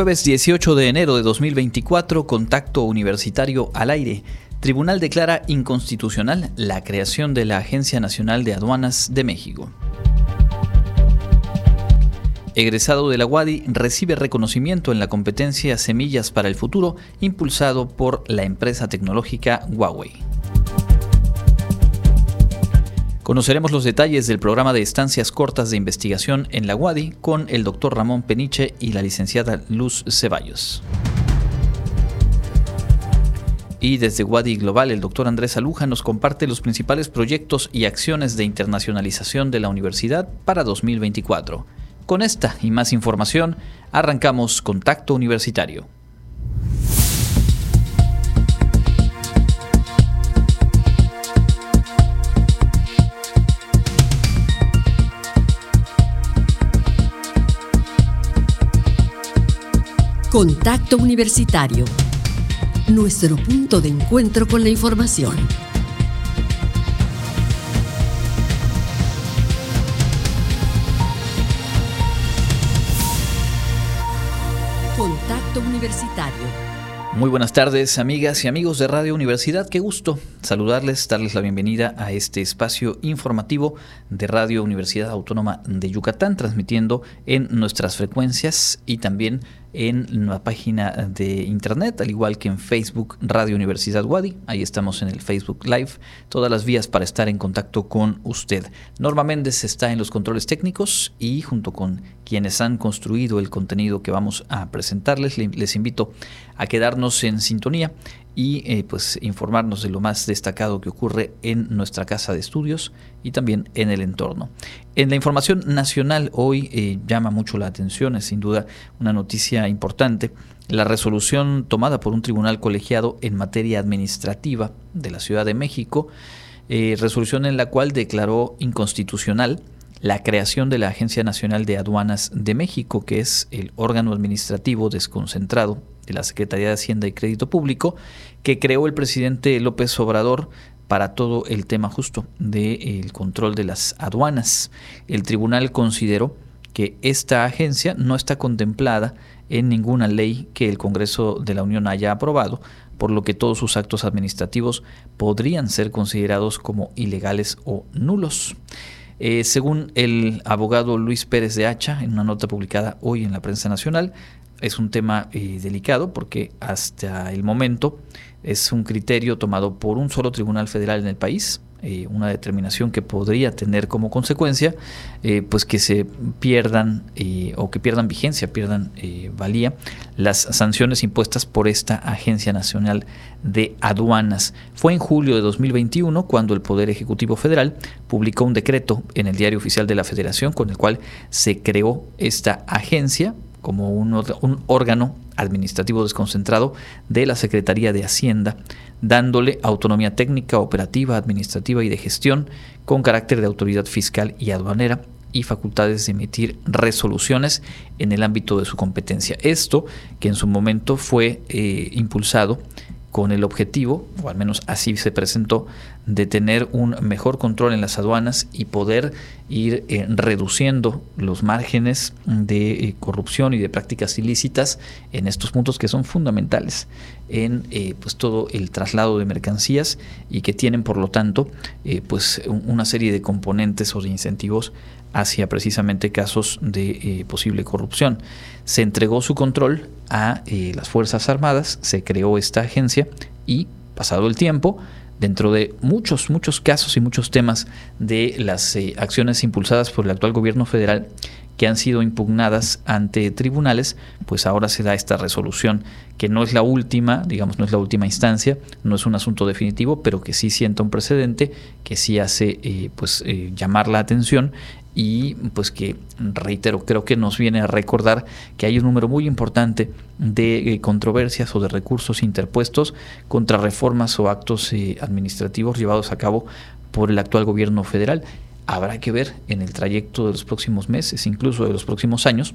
Jueves 18 de enero de 2024, contacto universitario al aire. Tribunal declara inconstitucional la creación de la Agencia Nacional de Aduanas de México. Egresado de la UADI, recibe reconocimiento en la competencia Semillas para el Futuro, impulsado por la empresa tecnológica Huawei. Conoceremos los detalles del programa de estancias cortas de investigación en la UADI con el doctor Ramón Peniche y la licenciada Luz Ceballos. Y desde Wadi Global, el doctor Andrés Aluja nos comparte los principales proyectos y acciones de internacionalización de la universidad para 2024. Con esta y más información, arrancamos Contacto Universitario. Contacto Universitario. Nuestro punto de encuentro con la información. Contacto Universitario. Muy buenas tardes, amigas y amigos de Radio Universidad. Qué gusto saludarles, darles la bienvenida a este espacio informativo de Radio Universidad Autónoma de Yucatán, transmitiendo en nuestras frecuencias y también en la página de internet, al igual que en Facebook Radio Universidad Wadi. Ahí estamos en el Facebook Live. Todas las vías para estar en contacto con usted. Norma Méndez está en los controles técnicos y junto con quienes han construido el contenido que vamos a presentarles, les invito a quedarnos en sintonía y eh, pues informarnos de lo más destacado que ocurre en nuestra casa de estudios y también en el entorno. En la información nacional hoy eh, llama mucho la atención, es sin duda una noticia importante, la resolución tomada por un tribunal colegiado en materia administrativa de la Ciudad de México, eh, resolución en la cual declaró inconstitucional la creación de la Agencia Nacional de Aduanas de México, que es el órgano administrativo desconcentrado de la Secretaría de Hacienda y Crédito Público, que creó el presidente López Obrador para todo el tema justo del control de las aduanas. El tribunal consideró que esta agencia no está contemplada en ninguna ley que el Congreso de la Unión haya aprobado, por lo que todos sus actos administrativos podrían ser considerados como ilegales o nulos. Eh, según el abogado Luis Pérez de Hacha, en una nota publicada hoy en la prensa nacional, es un tema eh, delicado porque hasta el momento es un criterio tomado por un solo tribunal federal en el país, eh, una determinación que podría tener como consecuencia eh, pues que se pierdan o que pierdan vigencia, pierdan valía las sanciones impuestas por esta Agencia Nacional de Aduanas. Fue en julio de 2021 cuando el Poder Ejecutivo Federal publicó un decreto en el Diario Oficial de la Federación con el cual se creó esta agencia como un, órgano administrativo desconcentrado de la Secretaría de Hacienda, dándole autonomía técnica, operativa, administrativa y de gestión con carácter de autoridad fiscal y aduanera y facultades de emitir resoluciones en el ámbito de su competencia. Esto que en su momento fue eh, impulsado con el objetivo, o al menos así se presentó, de tener un mejor control en las aduanas y poder ir eh, reduciendo los márgenes de eh, corrupción y de prácticas ilícitas en estos puntos que son fundamentales en eh, pues todo el traslado de mercancías y que tienen por lo tanto pues una serie de componentes o de incentivos hacia precisamente casos de posible corrupción. Se entregó su control a las Fuerzas Armadas, se creó esta agencia y pasado el tiempo dentro de muchos, muchos casos y muchos temas de las eh, acciones impulsadas por el actual gobierno federal que han sido impugnadas ante tribunales, pues ahora se da esta resolución que no es la última, digamos, no es la última instancia, no es un asunto definitivo, pero que sí sienta un precedente, que sí hace eh, pues eh, llamar la atención y pues que reitero creo que nos viene a recordar que hay un número muy importante de eh, controversias o de recursos interpuestos contra reformas o actos administrativos llevados a cabo por el actual gobierno federal habrá que ver en el trayecto de los próximos meses incluso de los próximos años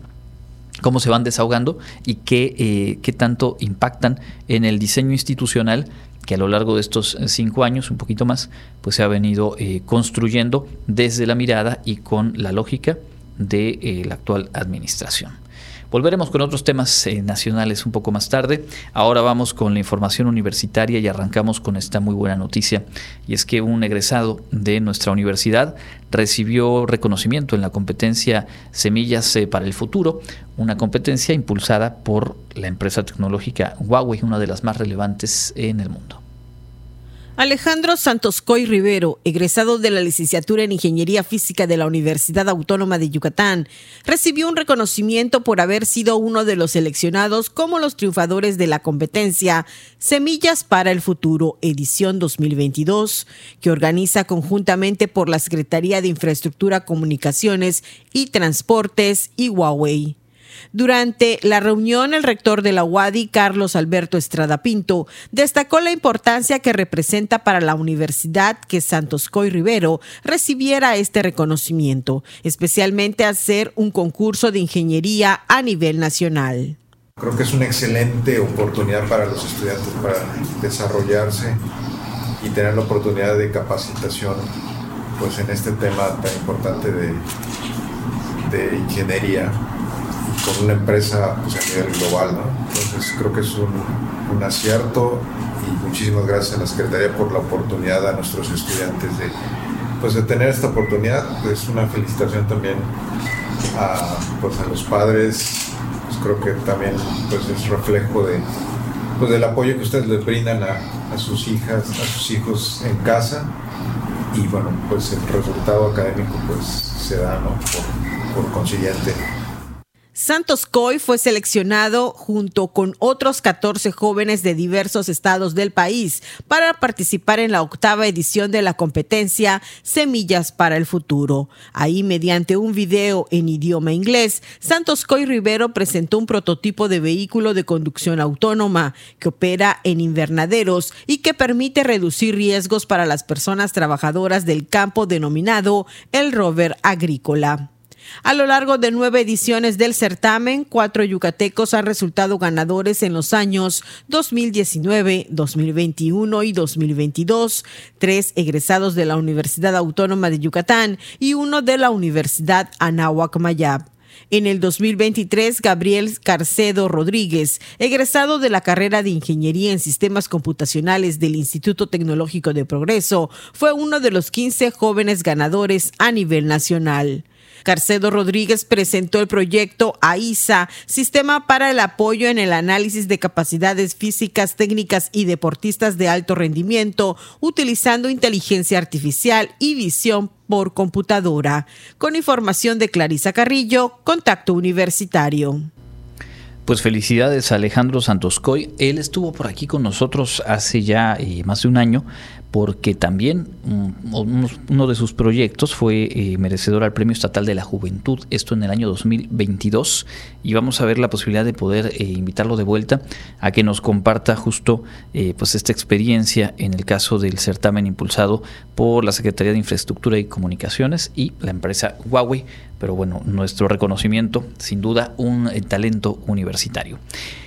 cómo se van desahogando y qué, eh, qué tanto impactan en el diseño institucional que a lo largo de estos eh, cinco años, un poquito más, pues se ha venido eh, construyendo desde la mirada y con la lógica de eh, la actual administración. Volveremos con otros temas eh, nacionales un poco más tarde. Ahora vamos con la información universitaria y arrancamos con esta muy buena noticia. Y es que un egresado de nuestra universidad recibió reconocimiento en la competencia Semillas eh, para el Futuro, una competencia impulsada por la empresa tecnológica Huawei, una de las más relevantes en el mundo. Alejandro Santos Coy Rivero, egresado de la licenciatura en Ingeniería Física de la Universidad Autónoma de Yucatán, recibió un reconocimiento por haber sido uno de los seleccionados como los triunfadores de la competencia Semillas para el Futuro, edición 2022, que organiza conjuntamente por la Secretaría de Infraestructura, Comunicaciones y Transportes y Huawei. Durante la reunión, el rector de la UADI, Carlos Alberto Estrada Pinto, destacó la importancia que representa para la universidad que Santos Coy Rivero recibiera este reconocimiento, especialmente hacer un concurso de ingeniería a nivel nacional. Creo que es una excelente oportunidad para los estudiantes para desarrollarse y tener la oportunidad de capacitación pues en este tema tan importante de, de ingeniería con una empresa pues, a nivel global. Entonces creo que es un, un, acierto y muchísimas gracias a la Secretaría por la oportunidad a nuestros estudiantes de, pues, de tener esta oportunidad. Es una felicitación también a, pues, a los padres. Pues, creo que también pues, es reflejo de, pues, del apoyo que ustedes les brindan a, a sus hijas, a sus hijos en casa y bueno, pues el resultado académico pues se da, ¿no? Por, por consiguiente. Santos Coy fue seleccionado junto con otros 14 jóvenes de diversos estados del país para participar en la octava edición de la competencia Semillas para el Futuro. Ahí, mediante un video en idioma inglés, Santos Coy Rivero presentó un prototipo de vehículo de conducción autónoma que opera en invernaderos y que permite reducir riesgos para las personas trabajadoras del campo denominado el rover agrícola. A lo largo de nueve ediciones del certamen, cuatro yucatecos han resultado ganadores en los años 2019, 2021 y 2022, tres egresados de la Universidad Autónoma de Yucatán y uno de la Universidad Anáhuac Mayab. En el 2023, Gabriel Carcedo Rodríguez, egresado de la carrera de Ingeniería en Sistemas Computacionales del Instituto Tecnológico de Progreso, fue uno de los 15 jóvenes ganadores a nivel nacional. Carcedo Rodríguez presentó el proyecto AISA, Sistema para el Apoyo en el Análisis de Capacidades Físicas, Técnicas y Deportistas de Alto Rendimiento, utilizando inteligencia artificial y visión por computadora. Con información de Clarisa Carrillo, Contacto Universitario. Pues felicidades a Alejandro Santoscoy. Él estuvo por aquí con nosotros hace ya eh, más de un año porque también mm, uno de sus proyectos fue eh, merecedor al Premio Estatal de la Juventud, esto en el año 2022, y vamos a ver la posibilidad de poder eh, invitarlo de vuelta a que nos comparta justo eh, pues esta experiencia en el caso del certamen impulsado por la Secretaría de Infraestructura y Comunicaciones y la empresa Huawei, pero bueno, nuestro reconocimiento, sin duda, un talento universitario.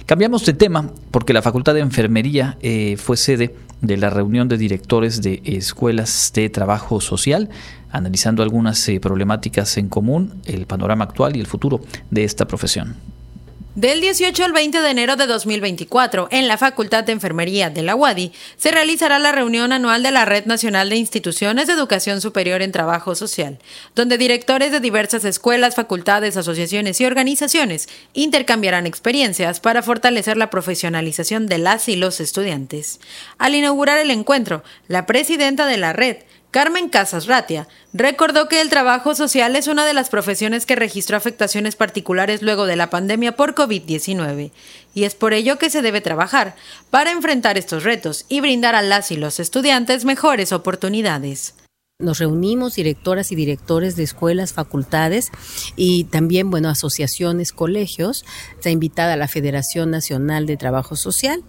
Cambiamos de tema porque la Facultad de Enfermería fue sede de la reunión de directores de escuelas de trabajo social, analizando algunas eh, problemáticas en común, el panorama actual y el futuro de esta profesión. Del 18 al 20 de enero de 2024, en la Facultad de Enfermería de la UADI, se realizará la reunión anual de la Red Nacional de Instituciones de Educación Superior en Trabajo Social, donde directores de diversas escuelas, facultades, asociaciones y organizaciones intercambiarán experiencias para fortalecer la profesionalización de las y los estudiantes. Al inaugurar el encuentro, la presidenta de la red, Carmen Casas Ratia recordó que el trabajo social es una de las profesiones que registró afectaciones particulares luego de la pandemia por COVID-19 y es por ello que se debe trabajar para enfrentar estos retos y brindar a las y los estudiantes mejores oportunidades. Nos reunimos directoras y directores de escuelas, facultades y también, bueno, asociaciones, colegios. Está invitada la Federación Nacional de Trabajo Social,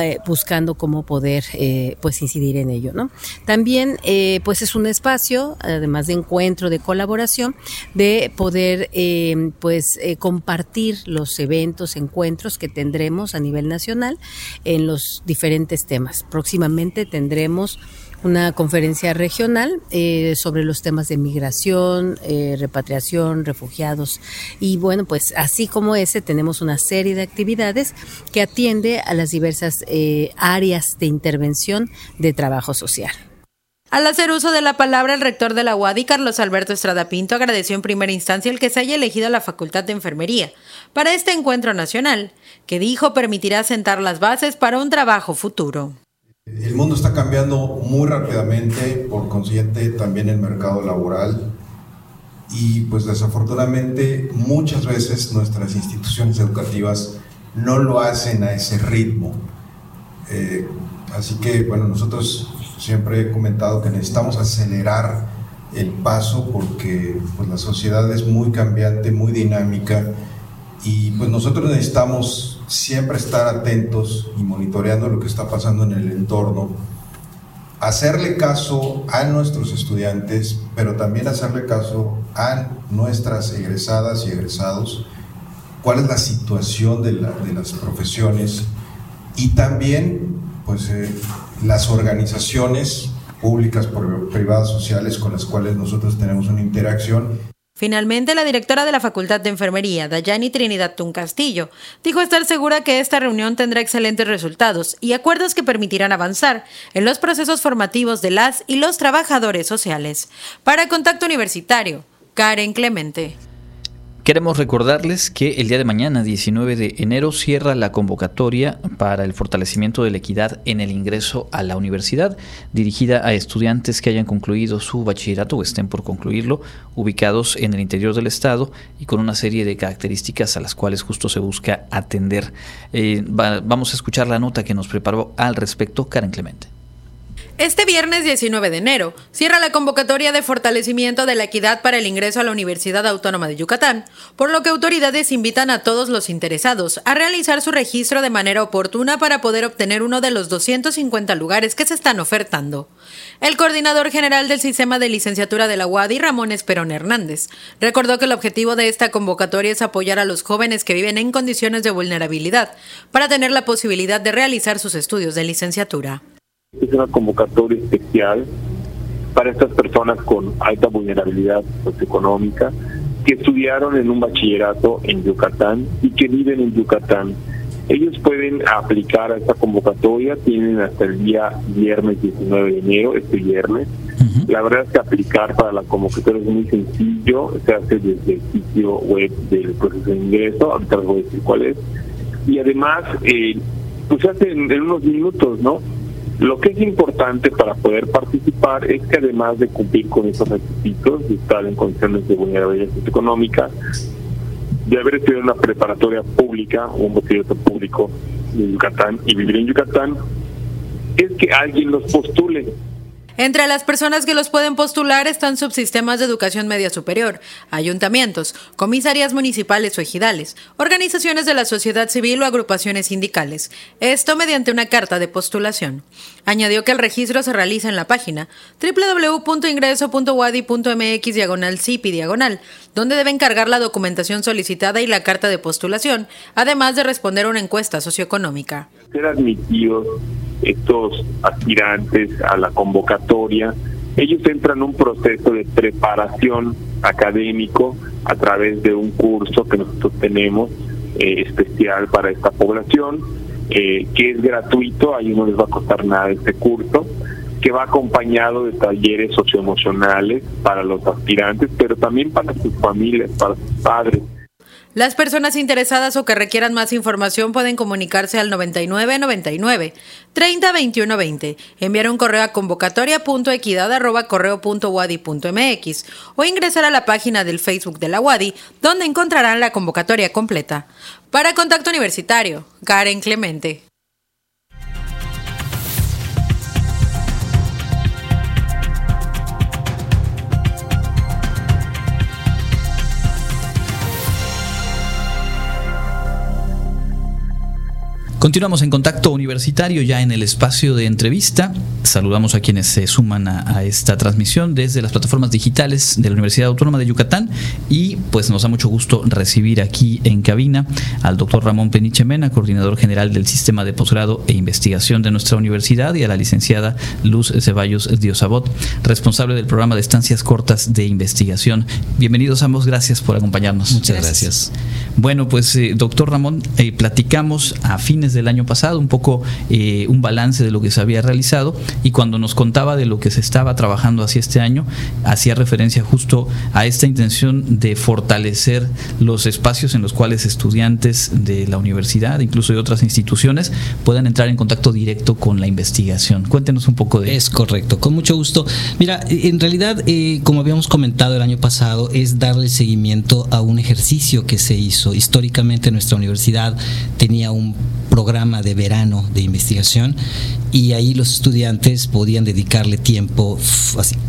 eh, buscando cómo poder, eh, pues, incidir en ello, ¿no? También, eh, pues, es un espacio, además de encuentro, de colaboración, de poder, pues, compartir los eventos, encuentros que tendremos a nivel nacional en los diferentes temas. Próximamente tendremos una conferencia regional eh, sobre los temas de migración, eh, repatriación, refugiados. Y bueno, pues así como ese, tenemos una serie de actividades que atiende a las diversas eh, áreas de intervención de trabajo social. Al hacer uso de la palabra, el rector de la UADI, Carlos Alberto Estrada Pinto, agradeció en primera instancia el que se haya elegido la Facultad de Enfermería para este encuentro nacional, que dijo permitirá sentar las bases para un trabajo futuro. El mundo está cambiando muy rápidamente, por consiguiente también el mercado laboral y pues desafortunadamente muchas veces nuestras instituciones educativas no lo hacen a ese ritmo. Eh, así que bueno, nosotros siempre he comentado que necesitamos acelerar el paso porque pues, la sociedad es muy cambiante, muy dinámica y pues nosotros necesitamos siempre estar atentos y monitoreando lo que está pasando en el entorno, hacerle caso a nuestros estudiantes, pero también hacerle caso a nuestras egresadas y egresados, cuál es la situación de, las profesiones y también pues eh, las organizaciones públicas, privadas, sociales con las cuales nosotros tenemos una interacción. Finalmente, la directora de la Facultad de Enfermería, Dayani Trinidad Tun Castillo, dijo estar segura que esta reunión tendrá excelentes resultados y acuerdos que permitirán avanzar en los procesos formativos de las y los trabajadores sociales. Para Contacto Universitario, Karen Clemente. Queremos recordarles que el día de mañana, 19 de enero, cierra la convocatoria para el fortalecimiento de la equidad en el ingreso a la universidad, dirigida a estudiantes que hayan concluido su bachillerato o estén por concluirlo, ubicados en el interior del estado y con una serie de características a las cuales justo se busca atender. Eh, vamos a escuchar la nota que nos preparó al respecto Karen Clemente. Este viernes 19 de enero cierra la convocatoria de fortalecimiento de la equidad para el ingreso a la Universidad Autónoma de Yucatán, por lo que autoridades invitan a todos los interesados a realizar su registro de manera oportuna para poder obtener uno de los 250 lugares que se están ofertando. El coordinador general del sistema de licenciatura de la UADI, Ramón Esperón Hernández, recordó que el objetivo de esta convocatoria es apoyar a los jóvenes que viven en condiciones de vulnerabilidad para tener la posibilidad de realizar sus estudios de licenciatura. Es una convocatoria especial para estas personas con alta vulnerabilidad socioeconómica que estudiaron en un bachillerato en Yucatán y que viven en Yucatán. Ellos pueden aplicar a esta convocatoria, tienen hasta el día viernes 19 de enero, este viernes. La verdad es que aplicar para la convocatoria es muy sencillo, se hace desde el sitio web del proceso de ingreso, ahorita les voy a decir cuál es. Y además, eh, pues se hace en unos minutos, ¿no? Lo que es importante para poder participar es que además de cumplir con esos requisitos, de estar en condiciones de vulnerabilidad económica, de haber estudiado una preparatoria pública o un bachillerato público en Yucatán y vivir en Yucatán, es que alguien los postule. Entre las personas que los pueden postular están subsistemas de educación media superior, ayuntamientos, comisarías municipales o ejidales, organizaciones de la sociedad civil o agrupaciones sindicales. Esto mediante una carta de postulación. Añadió que el registro se realiza en la página www.ingreso.wadi.mx diagonal CIPI diagonal, donde deben cargar la documentación solicitada y la carta de postulación, además de responder a una encuesta socioeconómica. Ser admitidos estos aspirantes a la convocatoria, ellos entran en un proceso de preparación académico a través de un curso que nosotros tenemos eh, especial para esta población, eh, que es gratuito, ahí no les va a costar nada este curso, que va acompañado de talleres socioemocionales para los aspirantes, pero también para sus familias, para sus padres. Las personas interesadas o que requieran más información pueden comunicarse al 9999 30 21 20, enviar un correo a convocatoria.equidad@correo.wadi.mx o ingresar a la página del Facebook de la WADI, donde encontrarán la convocatoria completa. Para Contacto Universitario, Karen Clemente. Continuamos en contacto universitario ya en el espacio de entrevista. Saludamos a quienes se suman a, esta transmisión desde las plataformas digitales de la Universidad Autónoma de Yucatán y pues nos da mucho gusto recibir aquí en cabina al doctor Ramón Peniche Mena, coordinador general del Sistema de Posgrado e Investigación de nuestra universidad y a la licenciada Luz Ceballos Diosabot, responsable del programa de estancias cortas de investigación. Bienvenidos ambos, gracias por acompañarnos. Muchas gracias. Bueno, pues eh, doctor Ramón, eh, platicamos a fines del año pasado un poco eh, un balance de lo que se había realizado y cuando nos contaba de lo que se estaba trabajando hacia este año, hacía referencia justo a esta intención de fortalecer los espacios en los cuales estudiantes de la universidad, incluso de otras instituciones, puedan entrar en contacto directo con la investigación. Cuéntenos un poco de Es correcto, con mucho gusto. Mira, en realidad, como habíamos comentado el año pasado, es darle seguimiento a un ejercicio que se hizo Históricamente nuestra universidad tenía un programa de verano de investigación y ahí los estudiantes podían dedicarle tiempo,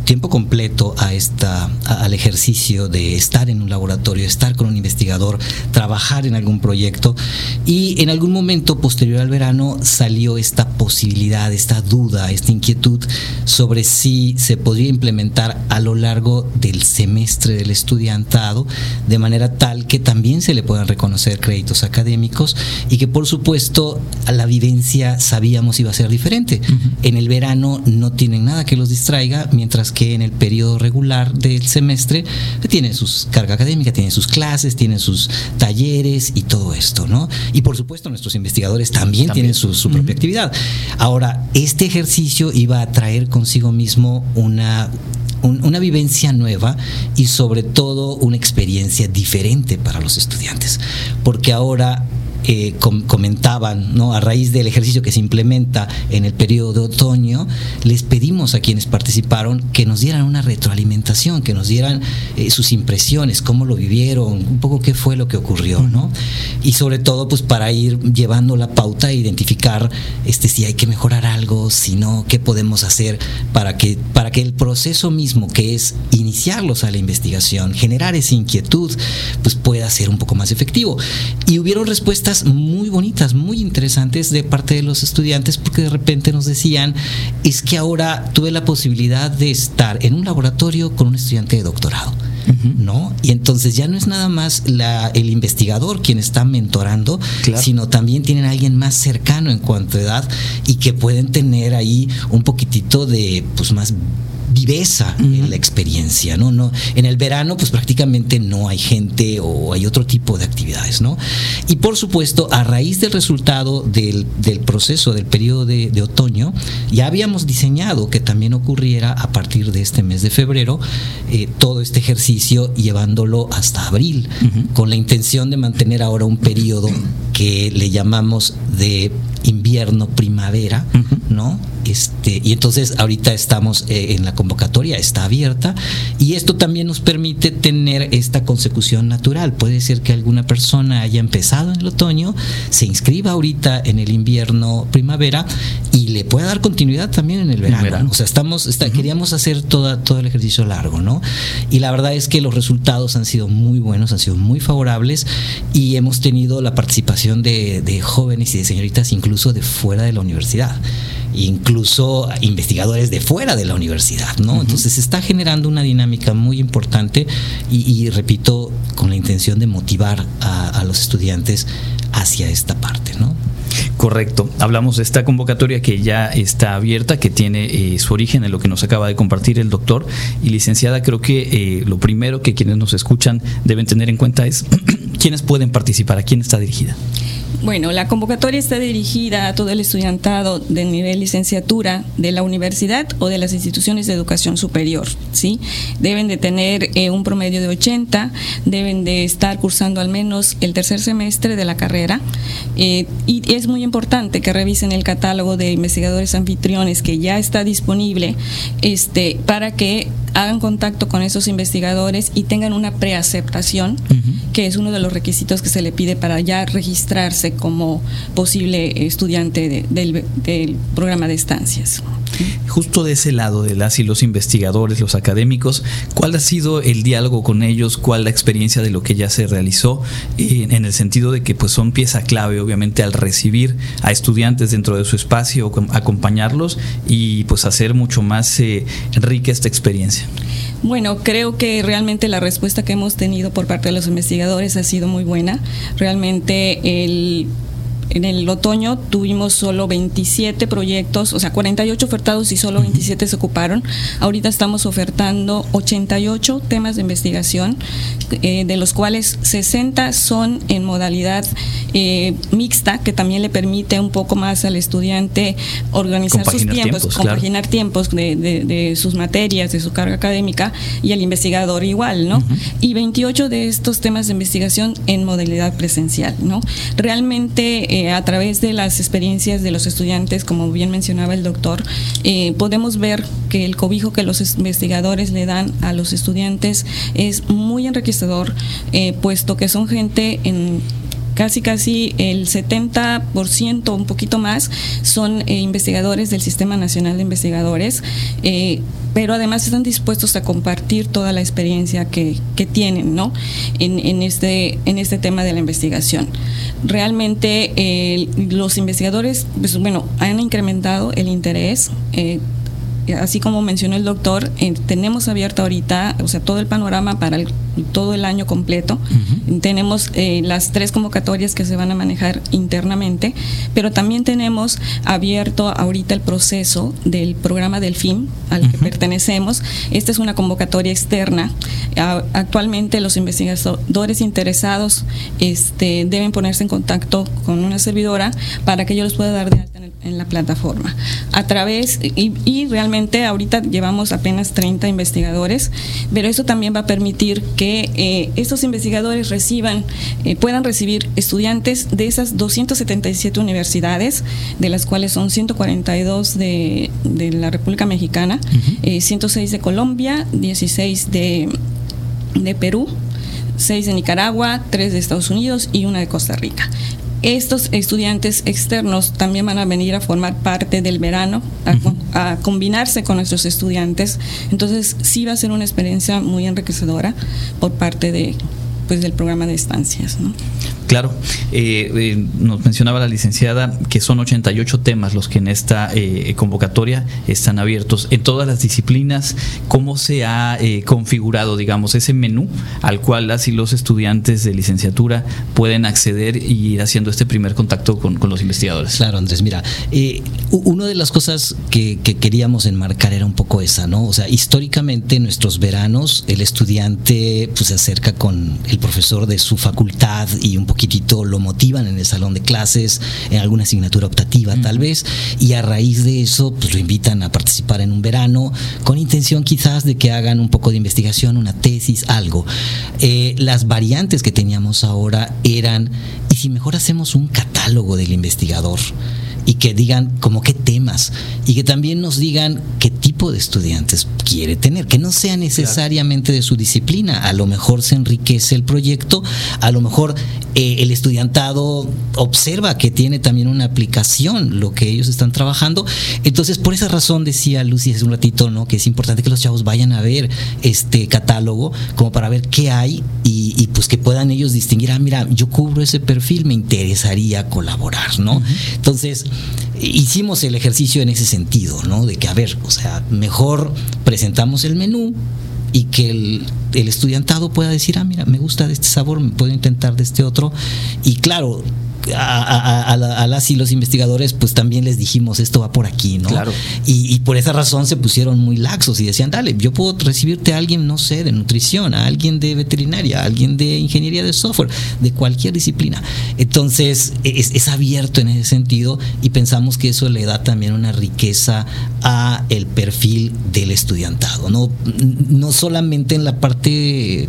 tiempo completo a esta, al ejercicio de estar en un laboratorio, estar con un investigador, trabajar en algún proyecto. Y en algún momento posterior al verano salió esta posibilidad, esta duda, esta inquietud sobre si se podría implementar a lo largo del semestre del estudiantado de manera tal que también se le puedan reconocer créditos académicos y que por supuesto la vivencia sabíamos iba a ser diferente en el verano no tienen nada que los distraiga, mientras que en el periodo regular del semestre tienen sus carga académica, tienen sus clases, tienen sus talleres y todo esto, ¿no? Y por supuesto nuestros investigadores también, tienen su, propia actividad. Ahora, este ejercicio iba a traer consigo mismo una una vivencia nueva y sobre todo una experiencia diferente para los estudiantes, porque ahora eh, comentaban, ¿no? a raíz del ejercicio que se implementa en el periodo de otoño, les pedimos a quienes participaron que nos dieran una retroalimentación, que nos dieran eh, sus impresiones, cómo lo vivieron, un poco qué fue lo que ocurrió, ¿no? Y sobre todo, pues para ir llevando la pauta e identificar este, si hay que mejorar algo, si no, qué podemos hacer para que, para que el proceso mismo, que es iniciarlos a la investigación, generar esa inquietud, pues pueda ser un poco más efectivo. Y hubieron respuestas muy bonitas, muy interesantes de parte de los estudiantes porque de repente nos decían, es que ahora tuve la posibilidad de estar en un laboratorio con un estudiante de doctorado. ¿No? Y entonces ya no es nada más la, el investigador quien está mentorando, sino también tienen a alguien más cercano en cuanto a edad y que pueden tener ahí un poquitito de pues más viveza en la experiencia, ¿no? ¿no? En el verano, pues prácticamente no hay gente o hay otro tipo de actividades, ¿no? Y por supuesto, a raíz del resultado del, proceso del periodo de, otoño, ya habíamos diseñado que también ocurriera a partir de este mes de febrero eh, todo este ejercicio llevándolo hasta abril, con la intención de mantener ahora un periodo que le llamamos de invierno, primavera, ¿no? Este, y entonces ahorita estamos eh, en la convocatoria, está abierta, y esto también nos permite tener esta consecución natural. Puede ser que alguna persona haya empezado en el otoño, se inscriba ahorita en el invierno, primavera, y le pueda dar continuidad también en el verano. O sea, estamos, queríamos hacer toda, todo el ejercicio largo, ¿no? Y la verdad es que los resultados han sido muy buenos, han sido muy favorables, y hemos tenido la participación de, de jóvenes y de señoritas incluso de fuera de la universidad incluso investigadores de fuera de la universidad, ¿no? Entonces se está generando una dinámica muy importante y, repito, con la intención de motivar a, los estudiantes hacia esta parte, ¿no? Correcto. Hablamos de esta convocatoria que ya está abierta, que tiene eh, su origen en lo que nos acaba de compartir el doctor. Y licenciada, creo que eh, lo primero que quienes nos escuchan deben tener en cuenta es quiénes pueden participar, a quién está dirigida. Bueno, la convocatoria está dirigida a todo el estudiantado de nivel licenciatura de la universidad o de las instituciones de educación superior, ¿sí? Deben de tener eh, un promedio de 80, deben de estar cursando al menos el tercer semestre de la carrera eh, y es muy importante que revisen el catálogo de investigadores anfitriones que ya está disponible este, para que hagan contacto con esos investigadores y tengan una preaceptación, que es uno de los requisitos que se le pide para ya registrarse como posible estudiante del, programa de estancias. Justo de ese lado de las y los investigadores, los académicos, ¿cuál ha sido el diálogo con ellos? ¿Cuál la experiencia de lo que ya se realizó? en el sentido de que pues son pieza clave, obviamente, al recibir a estudiantes dentro de su espacio, acompañarlos y pues hacer mucho más eh, rica esta experiencia. Bueno, creo que realmente la respuesta que hemos tenido por parte de los investigadores ha sido muy buena. Realmente el en el otoño tuvimos solo 27 proyectos, o sea, 48 ofertados y solo 27 se ocuparon. Ahorita estamos ofertando 88 temas de investigación, eh, de los cuales 60 son en modalidad eh, mixta, que también le permite un poco más al estudiante organizar sus tiempos, compaginar tiempos de, sus materias, de su carga académica, y al investigador igual, ¿no? Y 28 de estos temas de investigación en modalidad presencial, ¿no? Realmente eh, a través de las experiencias de los estudiantes, como bien mencionaba el doctor, eh, podemos ver que el cobijo que los investigadores le dan a los estudiantes es muy enriquecedor, eh, puesto que son gente en casi casi el 70%, un poquito más, son eh, investigadores del Sistema Nacional de Investigadores, eh, pero además están dispuestos a compartir toda la experiencia que, tienen ¿no? en, este, en este tema de la investigación. Realmente los investigadores, pues, bueno, han incrementado el interés. Eh, así como mencionó el doctor, tenemos abierto ahorita, o sea, todo el panorama para el todo el año completo. Tenemos eh, las tres convocatorias que se van a manejar internamente, pero también tenemos abierto ahorita el proceso del programa del FIM al que pertenecemos. Esta es una convocatoria externa. actualmente los investigadores interesados este, deben ponerse en contacto con una servidora para que yo les pueda dar de alta en, la plataforma. A través, y, y realmente ahorita llevamos apenas 30 investigadores, pero eso también va a permitir que eh, estos investigadores reciban, eh, puedan recibir estudiantes de esas 277 universidades, de las cuales son 142 de, de la República Mexicana, 106 eh, de Colombia, 16 de, de Perú, 6 de Nicaragua, 3 de Estados Unidos y una de Costa Rica estos estudiantes externos también van a venir a formar parte del verano, a, combinarse con nuestros estudiantes. Entonces sí va a ser una experiencia muy enriquecedora por parte de, pues, del programa de estancias. ¿no? Claro, eh, eh, nos mencionaba la licenciada que son 88 temas los que en esta eh, convocatoria están abiertos en todas las disciplinas. ¿Cómo se ha configurado, digamos, ese menú al cual las y los estudiantes de licenciatura pueden acceder y ir haciendo este primer contacto con, los investigadores? Claro, Andrés, mira, una de las cosas que, que, queríamos enmarcar era un poco esa, ¿no? O sea, históricamente en nuestros veranos el estudiante pues, se acerca con el profesor de su facultad y un poquitito lo motivan en el salón de clases, en alguna asignatura optativa tal vez, y a raíz de eso pues lo invitan a participar en un verano con intención quizás de que hagan un poco de investigación, una tesis, algo. Eh, las variantes que teníamos ahora eran, ¿y si mejor hacemos un catálogo del investigador? Y que digan como qué temas y que también nos digan qué tipo de estudiantes quiere tener, que no sea necesariamente de su disciplina, a lo mejor se enriquece el proyecto, a lo mejor eh, el estudiantado observa que tiene también una aplicación lo que ellos están trabajando, entonces por esa razón decía Lucy hace un ratito, ¿no? que es importante que los chavos vayan a ver este catálogo como para ver qué hay y, pues que puedan ellos distinguir, ah, mira, yo cubro ese perfil, me interesaría colaborar, ¿no? Entonces, hicimos el ejercicio en ese sentido, ¿no? De que, a ver, o sea, mejor presentamos el menú y que el, estudiantado pueda decir, ah, mira, me gusta de este sabor, me puedo intentar de este otro. Y claro, a, las y los investigadores, pues también les dijimos, esto va por aquí, ¿no? Claro. Y, por esa razón se pusieron muy laxos y decían, dale, yo puedo recibirte a alguien, no sé, de nutrición, a alguien de veterinaria, a alguien de ingeniería de software, de cualquier disciplina. Entonces, es, es abierto en ese sentido y pensamos que eso le da también una riqueza a el perfil del estudiantado, ¿no? No solamente en la parte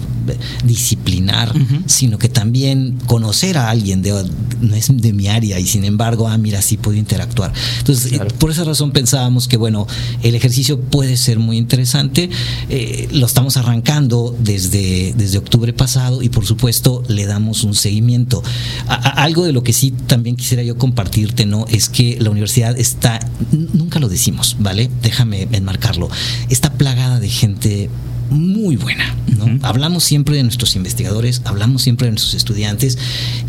disciplinar, sino que también conocer a alguien de, no es de mi área y sin embargo, ah, mira, sí puedo interactuar. Entonces, por esa razón pensábamos que, bueno, el ejercicio puede ser muy interesante. Eh, lo estamos arrancando desde, desde octubre pasado y por supuesto le damos un seguimiento. algo de lo que sí también quisiera yo compartirte, ¿no? Es que la universidad está, nunca lo decimos, ¿vale? Déjame enmarcarlo. Está plagada de gente muy buena. ¿no? Hablamos siempre de nuestros investigadores, hablamos siempre de nuestros estudiantes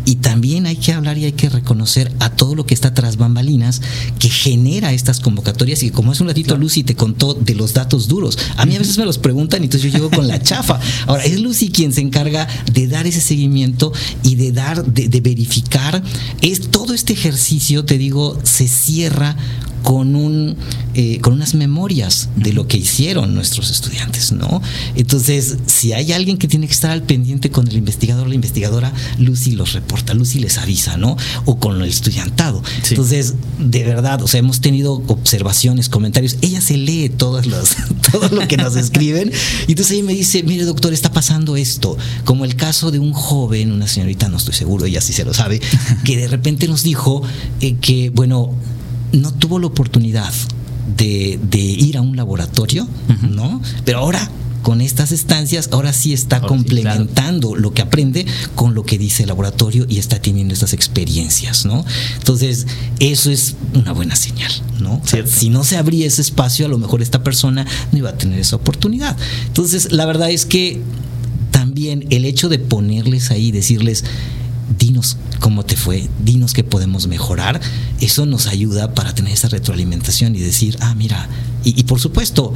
y también hay que hablar y hay que reconocer a todo lo que está tras bambalinas que genera estas convocatorias y como hace un ratito Lucy te contó de los datos duros. A mí a veces me los preguntan y entonces yo llego con la chafa. Ahora, es Lucy quien se encarga de dar ese seguimiento y de dar, de, de verificar. Es todo este ejercicio, te digo, se cierra con, un, eh, con unas memorias de lo que hicieron nuestros estudiantes, ¿no? Entonces, si hay alguien que tiene que estar al pendiente con el investigador, la investigadora, Lucy los reporta, Lucy les avisa, ¿no? O con el estudiantado. Entonces, de verdad, o sea, hemos tenido observaciones, comentarios, ella se lee todos los, todo lo que nos escriben, y entonces ella me dice, mire doctor, está pasando esto, como el caso de un joven, una señorita, no estoy seguro, ella sí se lo sabe, que de repente nos dijo eh, que, bueno, no tuvo la oportunidad de, ir a un laboratorio, ¿no? Pero ahora con estas estancias, ahora sí está complementando lo que aprende con lo que dice el laboratorio y está teniendo estas experiencias, ¿no? Entonces, eso es una buena señal, ¿no? si no se abría ese espacio, a lo mejor esta persona no iba a tener esa oportunidad. Entonces, la verdad es que también el hecho de ponerles ahí, decirles, dinos cómo te fue, dinos qué podemos mejorar. Eso nos ayuda para tener esa retroalimentación y decir, ah, mira, y, por supuesto,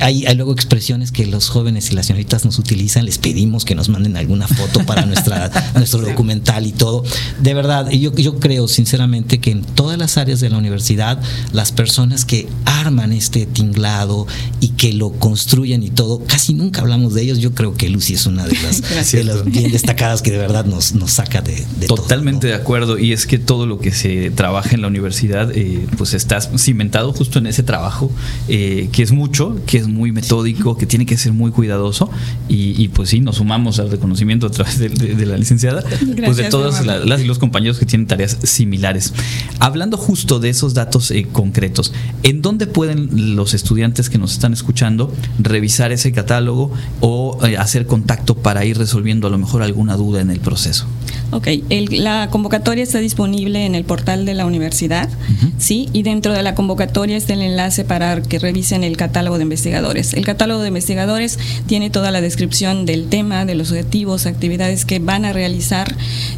hay, luego expresiones que los jóvenes y las señoritas nos utilizan, les pedimos que nos manden alguna foto para nuestra, nuestro documental y todo. De verdad, yo, yo creo sinceramente que en todas las áreas de la universidad, las personas que arman este tinglado y que lo construyen y todo, casi nunca hablamos de ellos. Yo creo que Lucy es una de las, bien destacadas que de verdad nos, nos saca de, de Totalmente de acuerdo. Y es que todo lo que se trabaja en la universidad, eh, pues está cimentado justo en ese trabajo eh, que es mucho, que es muy metódico, que tiene que ser muy cuidadoso y, pues sí, nos sumamos al reconocimiento a través de, la licenciada, pues de todas las, y los compañeros que tienen tareas similares. Hablando justo de esos datos eh, concretos, ¿en dónde pueden los estudiantes que nos están escuchando revisar ese catálogo o eh, hacer contacto para ir resolviendo a lo mejor alguna duda en el proceso? Ok, la convocatoria está disponible en el portal de la universidad, ¿sí? Y dentro de la convocatoria está el enlace para que revisen el catálogo de investigadores. El catálogo de investigadores tiene toda la descripción del tema, de los objetivos, actividades que van a realizar,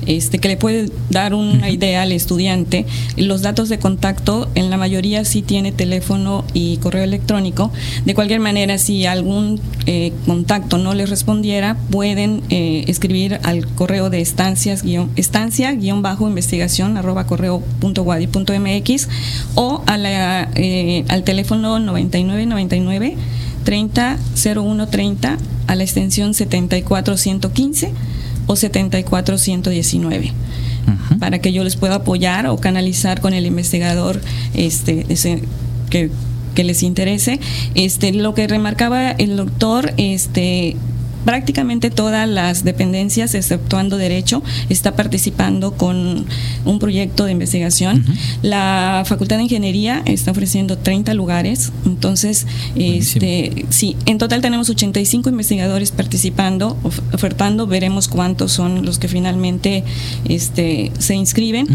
este, que le puede dar una idea al estudiante. Los datos de contacto, en la mayoría sí tiene teléfono y correo electrónico. De cualquier manera, si algún eh, contacto no les respondiera, pueden eh, escribir al correo de estancias estancia guion bajo investigación arroba correo punto punto mx o a la, eh, al teléfono 9999 30 01 30 a la extensión 74115 o 74119 para que yo les pueda apoyar o canalizar con el investigador este ese, que que les interese. Este, lo que remarcaba el doctor, este, prácticamente todas las dependencias, exceptuando Derecho, está participando con un proyecto de investigación. La Facultad de Ingeniería está ofreciendo 30 lugares, entonces, este, sí, en total tenemos 85 investigadores participando, ofertando, veremos cuántos son los que finalmente este, se inscriben.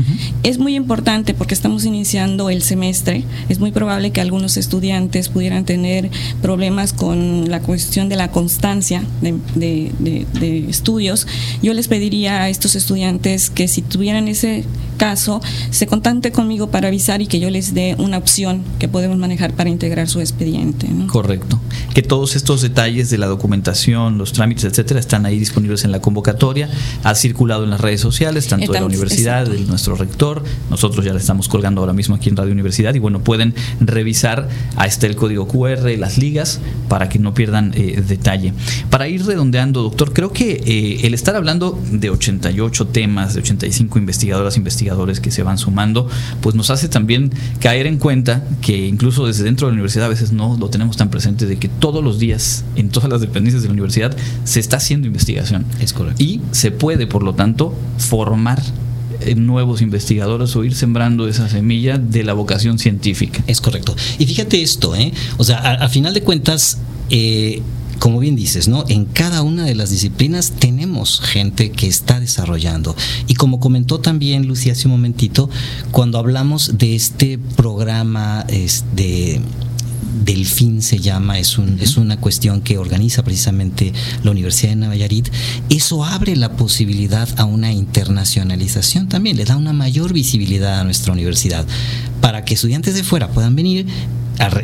Es muy importante porque estamos iniciando el semestre, es muy probable que algunos estudiantes pudieran tener problemas con la cuestión de la constancia de de, estudios, yo les pediría a estos estudiantes que si tuvieran ese caso, se contacte conmigo para avisar y que yo les dé una opción que podemos manejar para integrar su expediente. Correcto. Que todos estos detalles de la documentación, los trámites, etcétera, están ahí disponibles en la convocatoria. Ha circulado en las redes sociales, tanto de la universidad, de nuestro rector. Nosotros ya la estamos colgando ahora mismo aquí en Radio Universidad. Y bueno, pueden revisar. Ahí está el código QR, las ligas, para que no pierdan eh, detalle. Para ir redondeando, doctor, creo que eh, el estar hablando de 88 temas, de 85 investigadoras, investigadores, investigadores que se van sumando, pues nos hace también caer en cuenta que incluso desde dentro de la universidad a veces no lo tenemos tan presente de que todos los días en todas las dependencias de la universidad se está haciendo investigación. Es correcto. Y se puede, por lo tanto, formar eh, nuevos investigadores o ir sembrando esa semilla de la vocación científica. Es correcto. Y fíjate esto, ¿eh? O sea, a, final de cuentas, eh, como bien dices, ¿no? En cada una de las disciplinas tenemos gente que está desarrollando. Y como comentó también Lucía hace un momentito, cuando hablamos de este programa de Delfín se llama, es, un, es una cuestión que organiza precisamente la Universidad de Nayarit, eso abre la posibilidad a una internacionalización también, le da una mayor visibilidad a nuestra universidad para que estudiantes de fuera puedan venir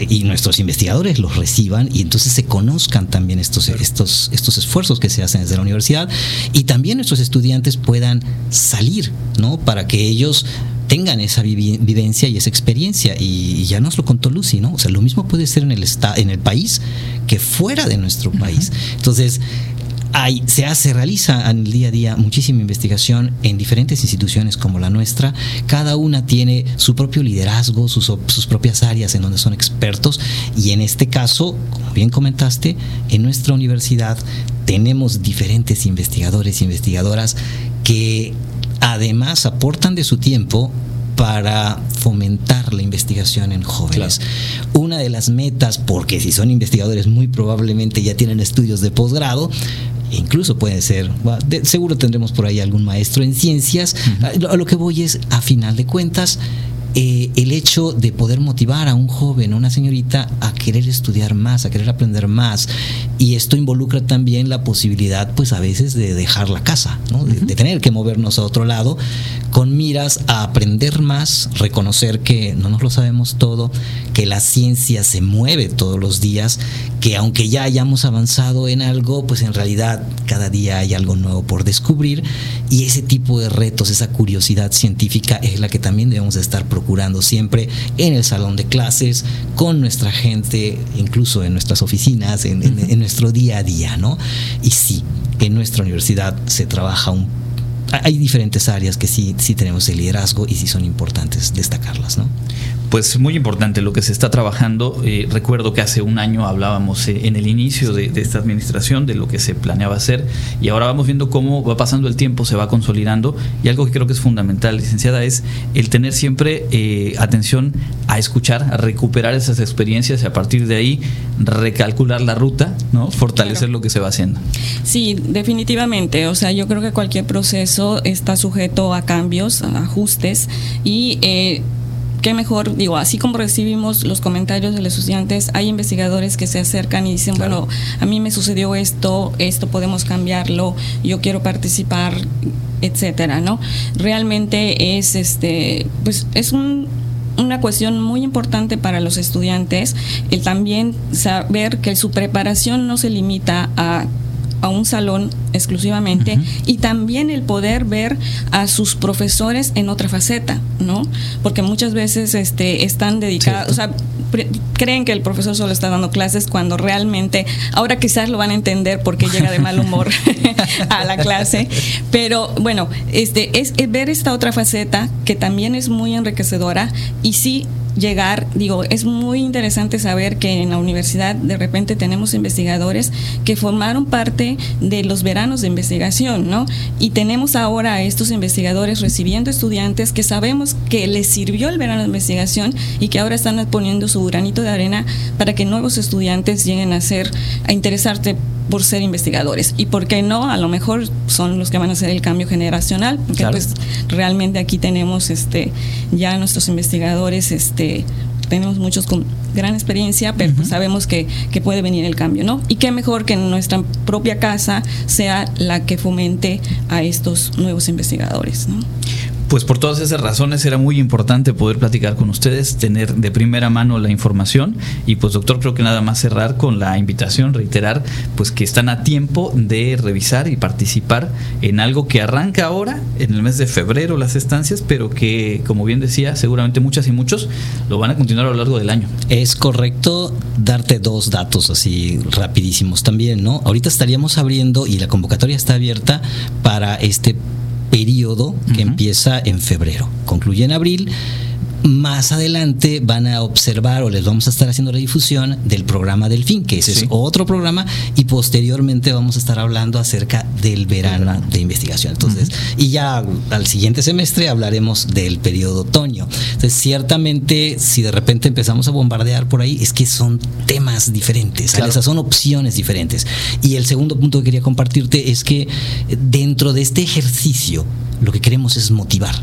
y nuestros investigadores los reciban y entonces se conozcan también estos, estos, estos esfuerzos que se hacen desde la universidad y también nuestros estudiantes puedan salir, ¿no? Para que ellos tengan esa vivencia y esa experiencia. Y, ya nos lo contó Lucy, ¿no? O sea, lo mismo puede ser en el, en el país que fuera de nuestro país. Entonces, hay, se hace, realiza en el día a día muchísima investigación en diferentes instituciones como la nuestra. Cada una tiene su propio liderazgo, sus, sus propias áreas en donde son expertos. Y en este caso, como bien comentaste, en nuestra universidad tenemos diferentes investigadores e investigadoras que además aportan de su tiempo para fomentar la investigación en jóvenes. Una de las metas, porque si son investigadores muy probablemente ya tienen estudios de posgrado, incluso puede ser, seguro tendremos por ahí algún maestro en ciencias, a lo que voy es, a final de cuentas, eh, el hecho de poder motivar a un joven, a una señorita, a querer estudiar más, a querer aprender más. Y esto involucra también la posibilidad, pues a veces, de dejar la casa, de, tener que movernos a otro lado, con miras a aprender más, reconocer que no nos lo sabemos todo, que la ciencia se mueve todos los días, que aunque ya hayamos avanzado en algo, pues en realidad cada día hay algo nuevo por descubrir. Y ese tipo de retos, esa curiosidad científica es la que también debemos de estar procurando siempre en el salón de clases, con nuestra gente, incluso en nuestras oficinas, en, nuestro día a día, ¿no? Y sí, en nuestra universidad se trabaja un hay diferentes áreas que sí, sí tenemos el liderazgo y sí son importantes destacarlas, ¿no? Pues muy importante lo que se está trabajando. Eh, recuerdo que hace un año hablábamos eh, en el inicio de, esta administración de lo que se planeaba hacer y ahora vamos viendo cómo va pasando el tiempo, se va consolidando y algo que creo que es fundamental, licenciada, es el tener siempre eh, atención a escuchar, a recuperar esas experiencias y a partir de ahí recalcular la ruta, ¿no? fortalecer lo que se va haciendo. Sí, definitivamente. O sea, yo creo que cualquier proceso está sujeto a cambios, a ajustes y qué mejor, digo, así como recibimos los comentarios de los estudiantes, hay investigadores que se acercan y dicen, bueno, a mí me sucedió esto, esto podemos cambiarlo, yo quiero participar, etcétera, ¿no? Realmente es este, pues es un una cuestión muy importante para los estudiantes el también saber que su preparación no se limita a a un salón exclusivamente y también el poder ver a sus profesores en otra faceta, ¿no? Porque muchas veces este, están dedicados, o sea, creen que el profesor solo está dando clases cuando realmente, ahora quizás lo van a entender porque llega de mal humor a la clase, pero bueno, este, es, es ver esta otra faceta que también es muy enriquecedora y sí llegar, digo, es muy interesante saber que en la universidad de repente tenemos investigadores que formaron parte de los veranos de investigación, ¿no? Y tenemos ahora a estos investigadores recibiendo estudiantes que sabemos que les sirvió el verano de investigación y que ahora están poniendo su granito de arena para que nuevos estudiantes lleguen a ser, a interesarse por ser investigadores. Y por qué no, a lo mejor son los que van a hacer el cambio generacional, porque pues realmente aquí tenemos este ya nuestros investigadores, este tenemos muchos con gran experiencia, pero pues sabemos que, que, puede venir el cambio, ¿no? Y qué mejor que nuestra propia casa sea la que fomente a estos nuevos investigadores, ¿no? Pues por todas esas razones era muy importante poder platicar con ustedes, tener de primera mano la información y pues doctor creo que nada más cerrar con la invitación, reiterar pues que están a tiempo de revisar y participar en algo que arranca ahora en el mes de febrero las estancias, pero que como bien decía seguramente muchas y muchos lo van a continuar a lo largo del año. Es correcto darte dos datos así rapidísimos también, ¿no? Ahorita estaríamos abriendo y la convocatoria está abierta para este periodo que empieza en febrero, concluye en abril más adelante van a observar o les vamos a estar haciendo la difusión del programa Delfín, que ese es otro programa, y posteriormente vamos a estar hablando acerca del verano de investigación. Entonces, y ya al siguiente semestre hablaremos del periodo otoño. Entonces, ciertamente, si de repente empezamos a bombardear por ahí, es que son temas diferentes, esas son opciones diferentes. Y el segundo punto que quería compartirte es que dentro de este ejercicio, lo que queremos es motivar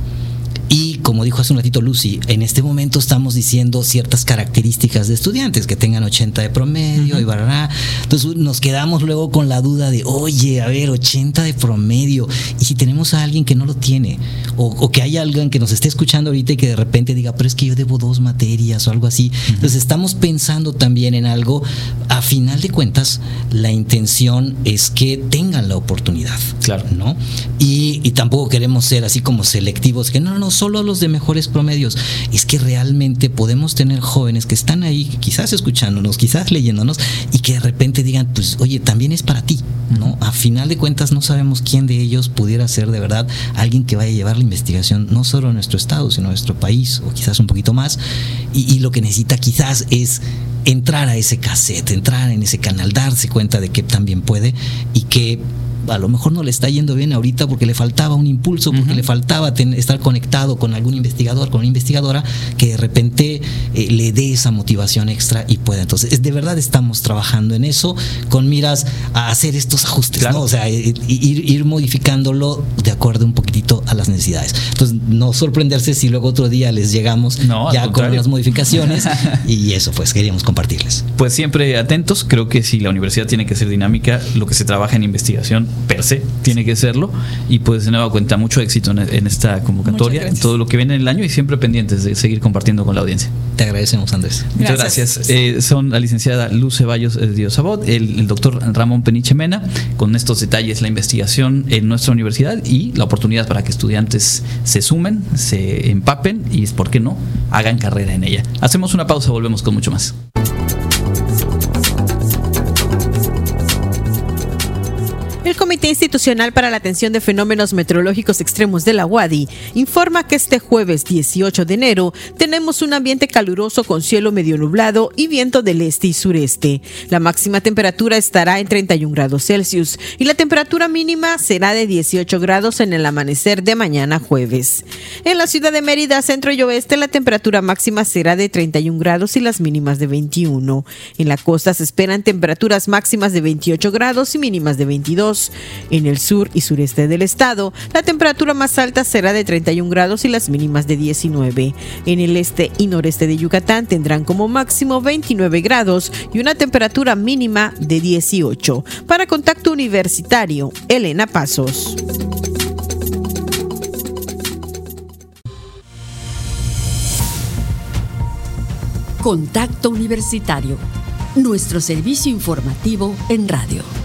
y como dijo hace un ratito Lucy, en este momento estamos diciendo ciertas características de estudiantes que tengan 80 de promedio y barará. Entonces nos quedamos luego con la duda de, oye, a ver, 80 de promedio. Y si tenemos a alguien que no lo tiene, o, que haya alguien que nos esté escuchando ahorita y que de repente diga, pero es que yo debo dos materias o algo así. Entonces estamos pensando también en algo, a final de cuentas, la intención es que tengan la oportunidad. Claro. ¿No? Y, y tampoco queremos ser así como selectivos, que no, no, solo a de mejores promedios, es que realmente podemos tener jóvenes que están ahí, quizás escuchándonos, quizás leyéndonos, y que de repente digan, pues, oye, también es para ti, ¿no? A final de cuentas no sabemos quién de ellos pudiera ser de verdad alguien que vaya a llevar la investigación, no solo a nuestro estado, sino a nuestro país, o quizás un poquito más, y, y lo que necesita quizás es entrar a ese cassette, entrar en ese canal, darse cuenta de que también puede y que a lo mejor no le está yendo bien ahorita porque le faltaba un impulso, porque le faltaba estar conectado con algún investigador, con una investigadora que de repente eh, le dé esa motivación extra y pueda. Entonces, de verdad estamos trabajando en eso con miras a hacer estos ajustes, ¿no? O sea, eh, ir, ir modificándolo de acuerdo un poquitito a las necesidades. Entonces, no sorprenderse si luego otro día les llegamos ya con las modificaciones y eso pues queríamos compartirles. Pues siempre atentos, creo que si la universidad tiene que ser dinámica, lo que se trabaja en investigación per se tiene que serlo y pues de nueva cuenta mucho éxito en, esta convocatoria, en todo lo que viene en el año y siempre pendientes de seguir compartiendo con la audiencia. Te agradecemos Andrés. Muchas gracias. Eh, son la licenciada Luz Ceballos eh, Diosabot, el, el doctor Ramón Peniche Mena, con estos detalles la investigación en nuestra universidad y la oportunidad para que estudiantes se sumen, se empapen y, ¿por qué no?, hagan carrera en ella. Hacemos una pausa, volvemos con mucho más. El Comité Institucional para la Atención de Fenómenos Meteorológicos Extremos de la UADI informa que este jueves 18 de enero tenemos un ambiente caluroso con cielo medio nublado y viento del este y sureste. La máxima temperatura estará en 31 grados Celsius y la temperatura mínima será de 18 grados en el amanecer de mañana jueves. En la ciudad de Mérida, centro y oeste, la temperatura máxima será de 31 grados y las mínimas de 21. En la costa se esperan temperaturas máximas de 28 grados y mínimas de 22. En el sur y sureste del estado, la temperatura más alta será de 31 grados y las mínimas de 19. En el este y noreste de Yucatán tendrán como máximo 29 grados y una temperatura mínima de 18. Para Contacto Universitario, Elena Pasos. Contacto Universitario, nuestro servicio informativo en radio.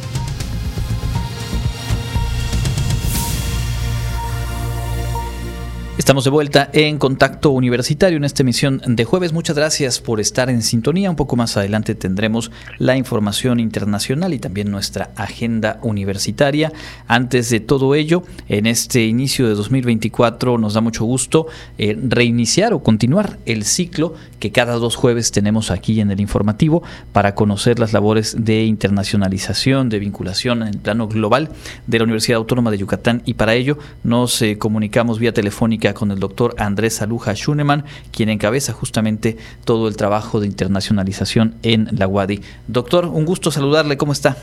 Estamos de vuelta en Contacto Universitario en esta emisión de jueves. Muchas gracias por estar en sintonía. Un poco más adelante tendremos la información internacional y también nuestra agenda universitaria. Antes de todo ello, en este inicio de 2024 nos da mucho gusto eh, reiniciar o continuar el ciclo que cada dos jueves tenemos aquí en el informativo para conocer las labores de internacionalización, de vinculación en el plano global de la Universidad Autónoma de Yucatán y para ello nos eh, comunicamos vía telefónica con el doctor Andrés Aluja Schunemann, quien encabeza justamente todo el trabajo de internacionalización en la UADI. Doctor, un gusto saludarle, ¿cómo está?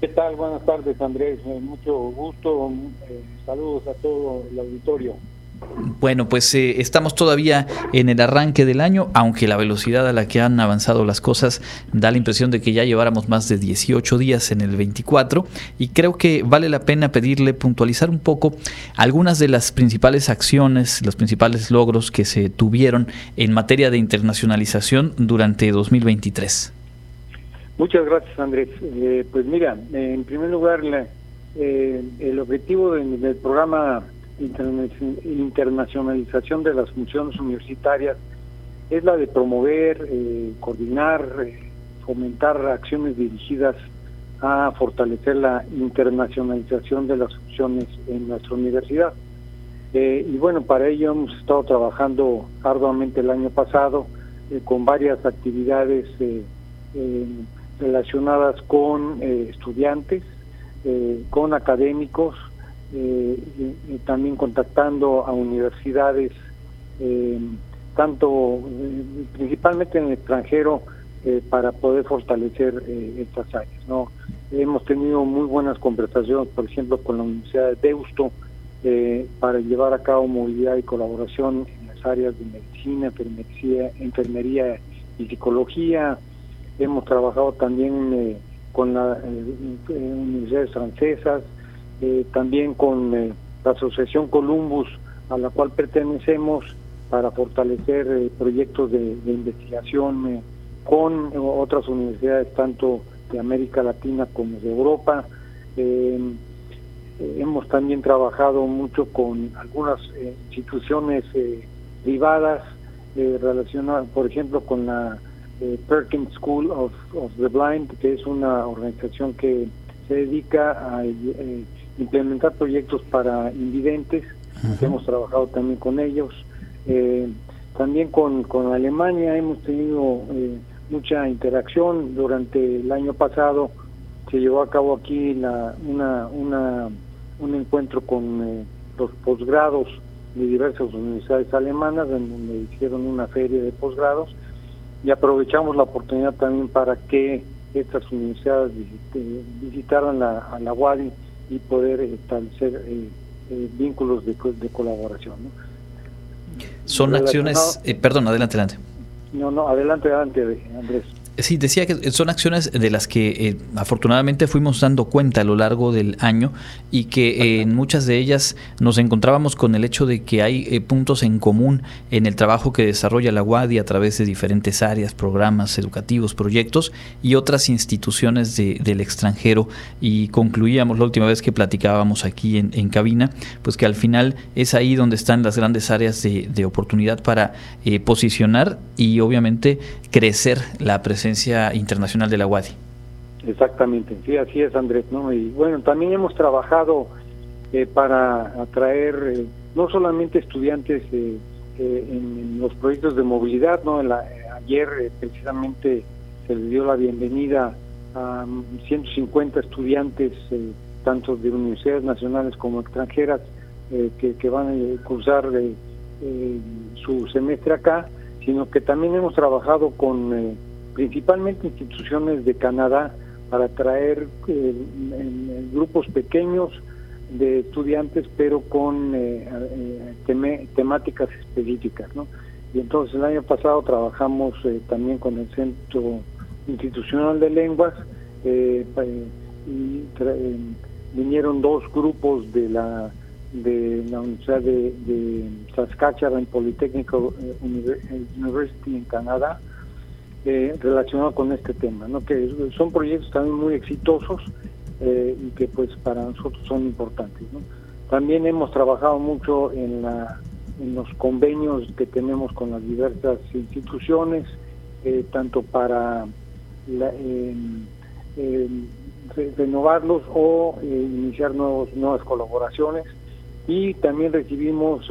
¿Qué tal? Buenas tardes, Andrés. Eh, mucho gusto. Eh, saludos a todo el auditorio. Bueno, pues eh, estamos todavía en el arranque del año, aunque la velocidad a la que han avanzado las cosas da la impresión de que ya lleváramos más de 18 días en el 24 y creo que vale la pena pedirle puntualizar un poco algunas de las principales acciones, los principales logros que se tuvieron en materia de internacionalización durante 2023. Muchas gracias, Andrés. Eh, pues mira, en primer lugar, eh, el objetivo del programa internacionalización de las funciones universitarias es la de promover, eh, coordinar, eh, fomentar acciones dirigidas a fortalecer la internacionalización de las opciones en nuestra universidad. Eh, y bueno, para ello hemos estado trabajando arduamente el año pasado con varias actividades relacionadas con estudiantes, con académicos, y, también contactando a universidades, tanto principalmente en el extranjero, para poder fortalecer estas áreas. ¿no? Hemos tenido muy buenas conversaciones, por ejemplo, con la Universidad de Deusto, eh, para llevar a cabo movilidad y colaboración en las áreas de medicina, enfermería, y psicología. Hemos trabajado también eh, con las eh, universidades francesas, también con la Asociación Columbus, a la cual pertenecemos, para fortalecer proyectos de, investigación con otras universidades, tanto de América Latina como de Europa. Eh, hemos también trabajado mucho con algunas eh, instituciones eh, privadas relacionadas, por ejemplo, con la Perkins School of, the Blind, que es una organización que se dedica a implementar proyectos para invidentes. Hemos trabajado también con ellos. también con, con Alemania hemos tenido mucha interacción durante el año pasado se llevó a cabo aquí la, una, una un encuentro con eh, los posgrados de diversas universidades alemanas, en donde hicieron una feria de posgrados, y aprovechamos la oportunidad también para que estas universidades visitaran la, a la UADI y poder establecer eh, eh, vínculos de, de colaboración. Son acciones, perdón, adelante, adelante. No, no, adelante, adelante, Andrés. Sí, decía que son acciones de las que eh, afortunadamente fuimos dando cuenta a lo largo del año y que eh, en muchas de ellas nos encontrábamos con el hecho de que hay eh, puntos en común en el trabajo que desarrolla la UADI a través de diferentes áreas, programas educativos, proyectos y otras instituciones del extranjero. Y concluíamos la última vez que platicábamos aquí en, cabina, pues que al final es ahí donde están las grandes áreas de, de oportunidad para posicionar y obviamente crecer la presencia internacional de la UADI. Exactamente, sí, así es Andrés, ¿no? Y bueno, también hemos trabajado eh, para atraer eh, no solamente estudiantes eh, en, los proyectos de movilidad, ¿no? ayer precisamente se le dio la bienvenida a 150 estudiantes, tanto de universidades nacionales como extranjeras, que, que, van a cursar su semestre acá, sino que también hemos trabajado con principalmente instituciones de Canadá, para traer eh, grupos pequeños de estudiantes, pero con eh, eh, temáticas específicas. ¿no? Y entonces el año pasado trabajamos también con el Centro Institucional de Lenguas y vinieron dos grupos de la de la Universidad de, de Saskatchewan Polytechnic University en Canadá eh, relacionado con este tema, ¿no? que son proyectos también muy exitosos eh, y que pues para nosotros son importantes. También hemos trabajado mucho en, la, en los convenios que tenemos con las diversas instituciones, eh, tanto para la, renovarlos o iniciar nuevos, nuevas colaboraciones y también recibimos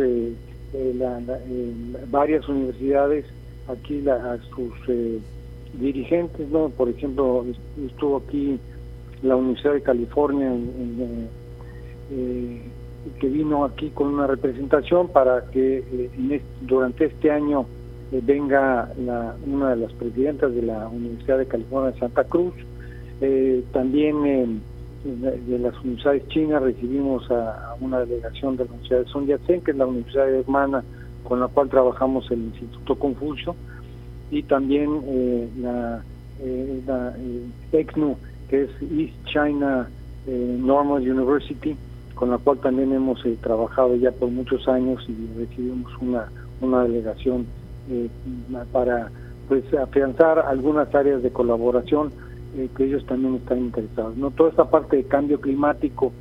varias universidades aquí la, a sus eh, dirigentes, ¿no? Por ejemplo, estuvo aquí la Universidad de California en, eh, que vino aquí con una representación para que eh, durante este año venga la, una de las presidentas de la Universidad de California Santa Cruz. también de las universidades chinas recibimos a, una delegación de la Universidad de Sun Yat-sen, que es la universidad hermana con la cual trabajamos el Instituto Confucio, y también eh, la, eh, ECNU, eh, que es East China eh, Normal University, con la cual también hemos trabajado ya por muchos años y recibimos una, una delegación para pues afianzar algunas áreas de colaboración que ellos también están interesados. No toda esta parte de cambio climático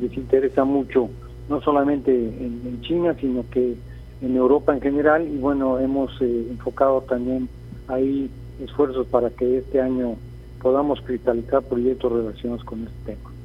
les interesa mucho, no solamente en China, sino que en Europa en general y bueno, hemos eh, enfocado también ahí esfuerzos para que este año podamos cristalizar proyectos relacionados con este tema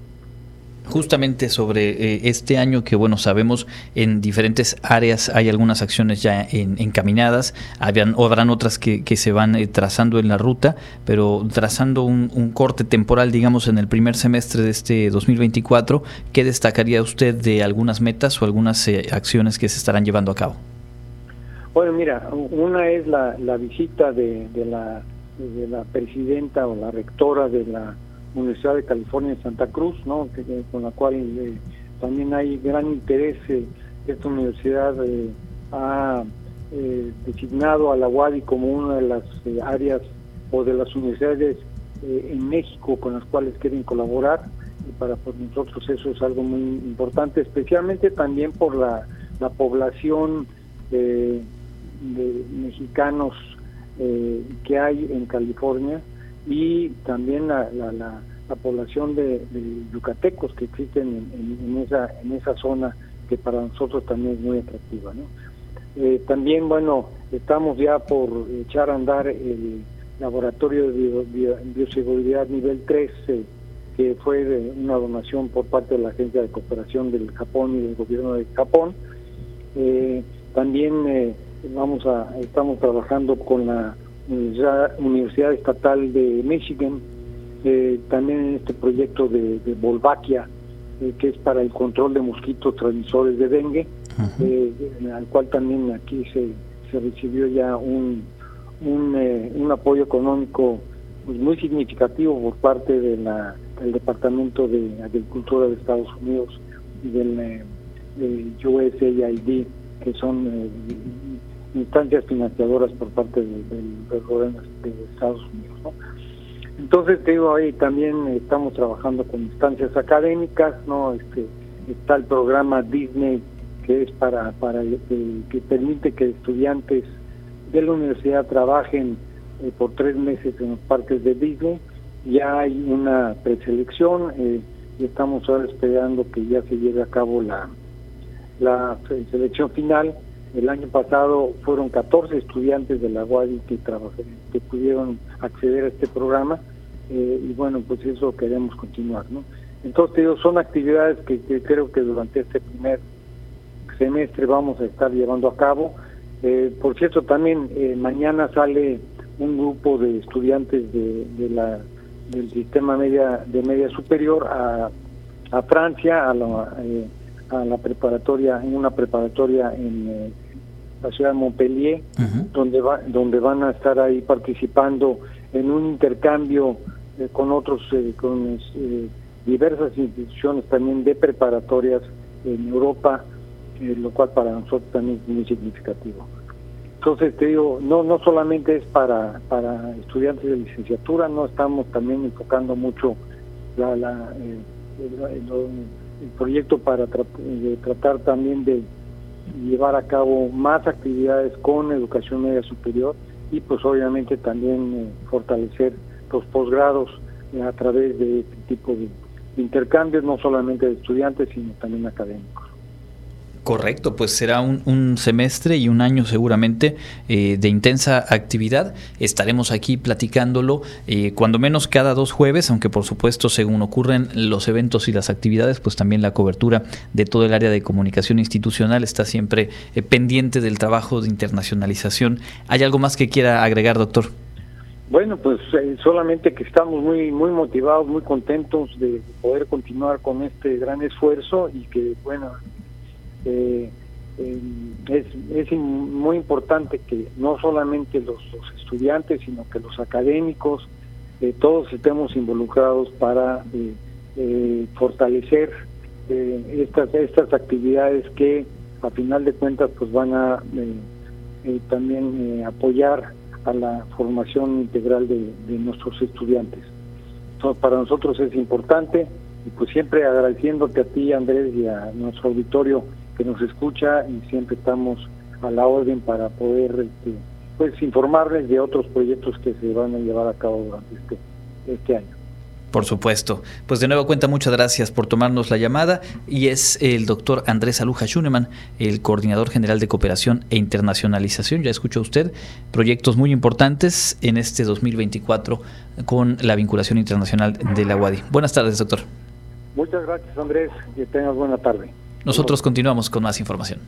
justamente sobre eh, este año que bueno sabemos en diferentes áreas hay algunas acciones ya encaminadas habían, o habrán otras que, se van eh, trazando en la ruta pero trazando un, corte temporal digamos en el primer semestre de este 2024 ¿qué destacaría usted de algunas metas o algunas eh, acciones que se estarán llevando a cabo? Bueno mira una es la, visita de, la, de la presidenta o la rectora de la Universidad de California en Santa Cruz, ¿no? con la cual eh, también hay gran interés. Eh, esta universidad eh, ha designado a la UADI como una de las áreas o de las universidades en México con las cuales quieren colaborar. Y para pues, nosotros eso es algo muy importante, especialmente también por la, la población de mexicanos que hay en California y también la, la, la, población de, yucatecos que existen en, esa, en esa zona que para nosotros también es muy atractiva. Eh, también, bueno, estamos ya por echar a andar el laboratorio de bioseguridad nivel 3, eh, que fue una donación por parte de la Agencia de Cooperación del Japón y del Gobierno de Japón. Eh, también vamos a estamos trabajando con la Universidad Estatal de Michigan, eh, también en este proyecto de, de Volvaquia, eh, que es para el control de mosquitos transmisores de dengue, eh, al cual también aquí se, se recibió ya un, un, un apoyo económico pues, muy significativo por parte de la, del Departamento de Agricultura de Estados Unidos y del, del USAID, que son instancias financiadoras por parte del, gobierno de Estados Unidos. Entonces, te digo, ahí también estamos trabajando con instancias académicas, ¿no? Este, está el programa Disney, que es para, para que permite que estudiantes de la universidad trabajen eh, por tres meses en los parques de Disney. Ya hay una preselección eh, y estamos ahora esperando que ya se lleve a cabo la, la selección final el año pasado fueron 14 estudiantes de la UADI que, que pudieron acceder a este programa eh, y bueno, pues eso queremos continuar, ¿no? Entonces, digo, son actividades que, creo que durante este primer semestre vamos a estar llevando a cabo. Eh, por cierto, también eh, mañana sale un grupo de estudiantes de, de la del sistema media de media superior a, a Francia, a la, a la preparatoria, en una preparatoria en la ciudad de Montpellier, donde, va, donde van a estar ahí participando en un intercambio eh, con otros, eh, con eh, diversas instituciones también de preparatorias en Europa, lo cual para nosotros también es muy significativo. Entonces te digo, no no solamente es para para estudiantes de licenciatura, no estamos también enfocando mucho la, la el, proyecto para tratar también de llevar a cabo más actividades con educación media superior y pues obviamente también eh, fortalecer los posgrados eh, a través de este tipo de intercambios, no solamente de estudiantes, sino también académicos. Correcto, pues será un, semestre y un año seguramente eh, de intensa actividad. Estaremos aquí platicándolo eh, cuando menos cada dos jueves, aunque por supuesto según ocurren los eventos y las actividades, pues también la cobertura de todo el área de comunicación institucional está siempre eh, pendiente del trabajo de internacionalización. ¿Hay algo más que quiera agregar, doctor? Bueno, pues solamente que estamos muy muy motivados, muy contentos de poder continuar con este gran esfuerzo y que bueno eh, es, es muy importante que no solamente los, estudiantes, sino que los académicos, eh, todos estemos involucrados para eh, eh, fortalecer estas, estas actividades que a final de cuentas pues van a también apoyar a la formación integral de, de nuestros estudiantes. Entonces, para nosotros es importante y pues siempre agradeciéndote a ti Andrés y a nuestro auditorio que nos escucha y siempre estamos a la orden para poder este, pues informarles de otros proyectos que se van a llevar a cabo durante este, este año. Por supuesto. Pues de nuevo cuenta, muchas gracias por tomarnos la llamada y es el doctor Andrés Aluja Schunemann, el coordinador general de cooperación e internacionalización. Ya escuchó usted proyectos muy importantes en este 2024 con la vinculación internacional de la UADI. Buenas tardes, doctor. Muchas gracias, Andrés. Que tengas buena tarde. Nosotros continuamos con más información.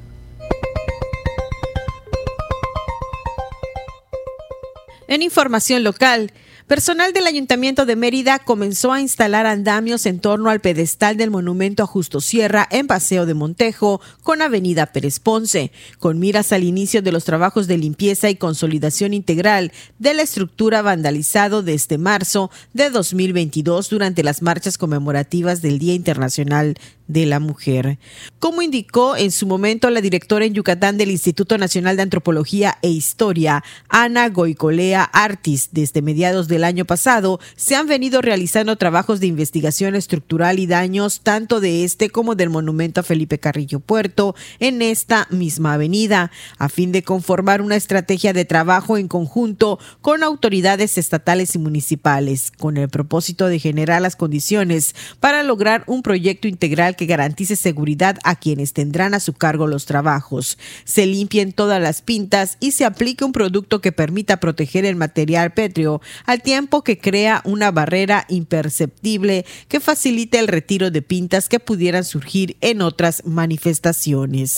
En información local, Personal del Ayuntamiento de Mérida comenzó a instalar andamios en torno al pedestal del monumento a Justo Sierra en Paseo de Montejo con Avenida Pérez Ponce, con miras al inicio de los trabajos de limpieza y consolidación integral de la estructura vandalizado desde marzo de 2022 durante las marchas conmemorativas del Día Internacional de la Mujer. Como indicó en su momento la directora en Yucatán del Instituto Nacional de Antropología e Historia, Ana Goicolea Artis, desde mediados del año pasado se han venido realizando trabajos de investigación estructural y daños tanto de este como del monumento a Felipe Carrillo Puerto en esta misma avenida, a fin de conformar una estrategia de trabajo en conjunto con autoridades estatales y municipales, con el propósito de generar las condiciones para lograr un proyecto integral que garantice seguridad a quienes tendrán a su cargo los trabajos. Se limpien todas las pintas y se aplique un producto que permita proteger el material pétreo al tiempo que crea una barrera imperceptible que facilite el retiro de pintas que pudieran surgir en otras manifestaciones.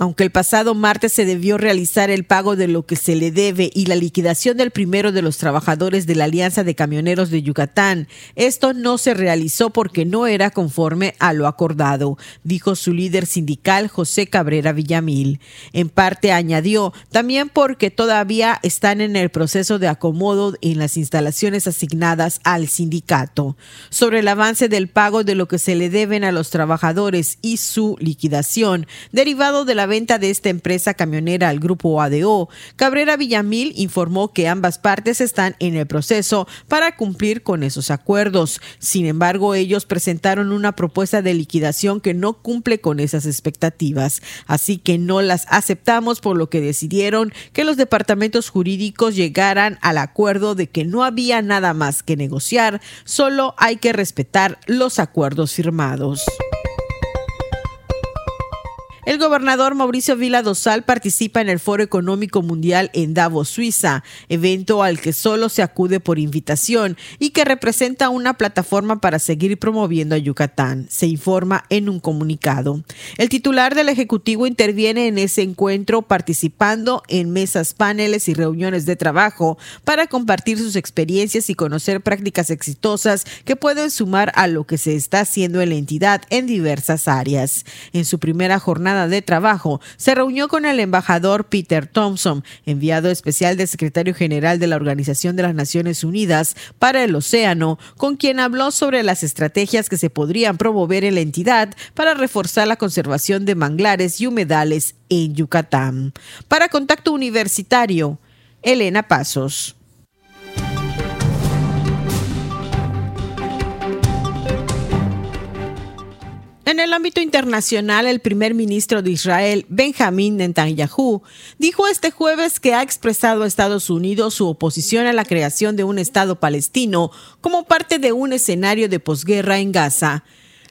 Aunque el pasado martes se debió realizar el pago de lo que se le debe y la liquidación del primero de los trabajadores de la Alianza de Camioneros de Yucatán, esto no se realizó porque no era conforme a lo acordado, dijo su líder sindical José Cabrera Villamil. En parte añadió, también porque todavía están en el proceso de acomodo en las instalaciones asignadas al sindicato. Sobre el avance del pago de lo que se le deben a los trabajadores y su liquidación, derivado de la venta de esta empresa camionera al grupo ADO, Cabrera Villamil informó que ambas partes están en el proceso para cumplir con esos acuerdos. Sin embargo, ellos presentaron una propuesta de liquidación que no cumple con esas expectativas, así que no las aceptamos por lo que decidieron que los departamentos jurídicos llegaran al acuerdo de que no había nada más que negociar, solo hay que respetar los acuerdos firmados. El gobernador Mauricio Vila Dosal participa en el Foro Económico Mundial en Davos, Suiza, evento al que solo se acude por invitación y que representa una plataforma para seguir promoviendo a Yucatán, se informa en un comunicado. El titular del Ejecutivo interviene en ese encuentro participando en mesas, paneles y reuniones de trabajo para compartir sus experiencias y conocer prácticas exitosas que pueden sumar a lo que se está haciendo en la entidad en diversas áreas. En su primera jornada de trabajo, se reunió con el embajador Peter Thompson, enviado especial del secretario general de la Organización de las Naciones Unidas para el Océano, con quien habló sobre las estrategias que se podrían promover en la entidad para reforzar la conservación de manglares y humedales en Yucatán. Para Contacto Universitario, Elena Pasos. En el ámbito internacional, el primer ministro de Israel, Benjamín Netanyahu, dijo este jueves que ha expresado a Estados Unidos su oposición a la creación de un Estado palestino como parte de un escenario de posguerra en Gaza.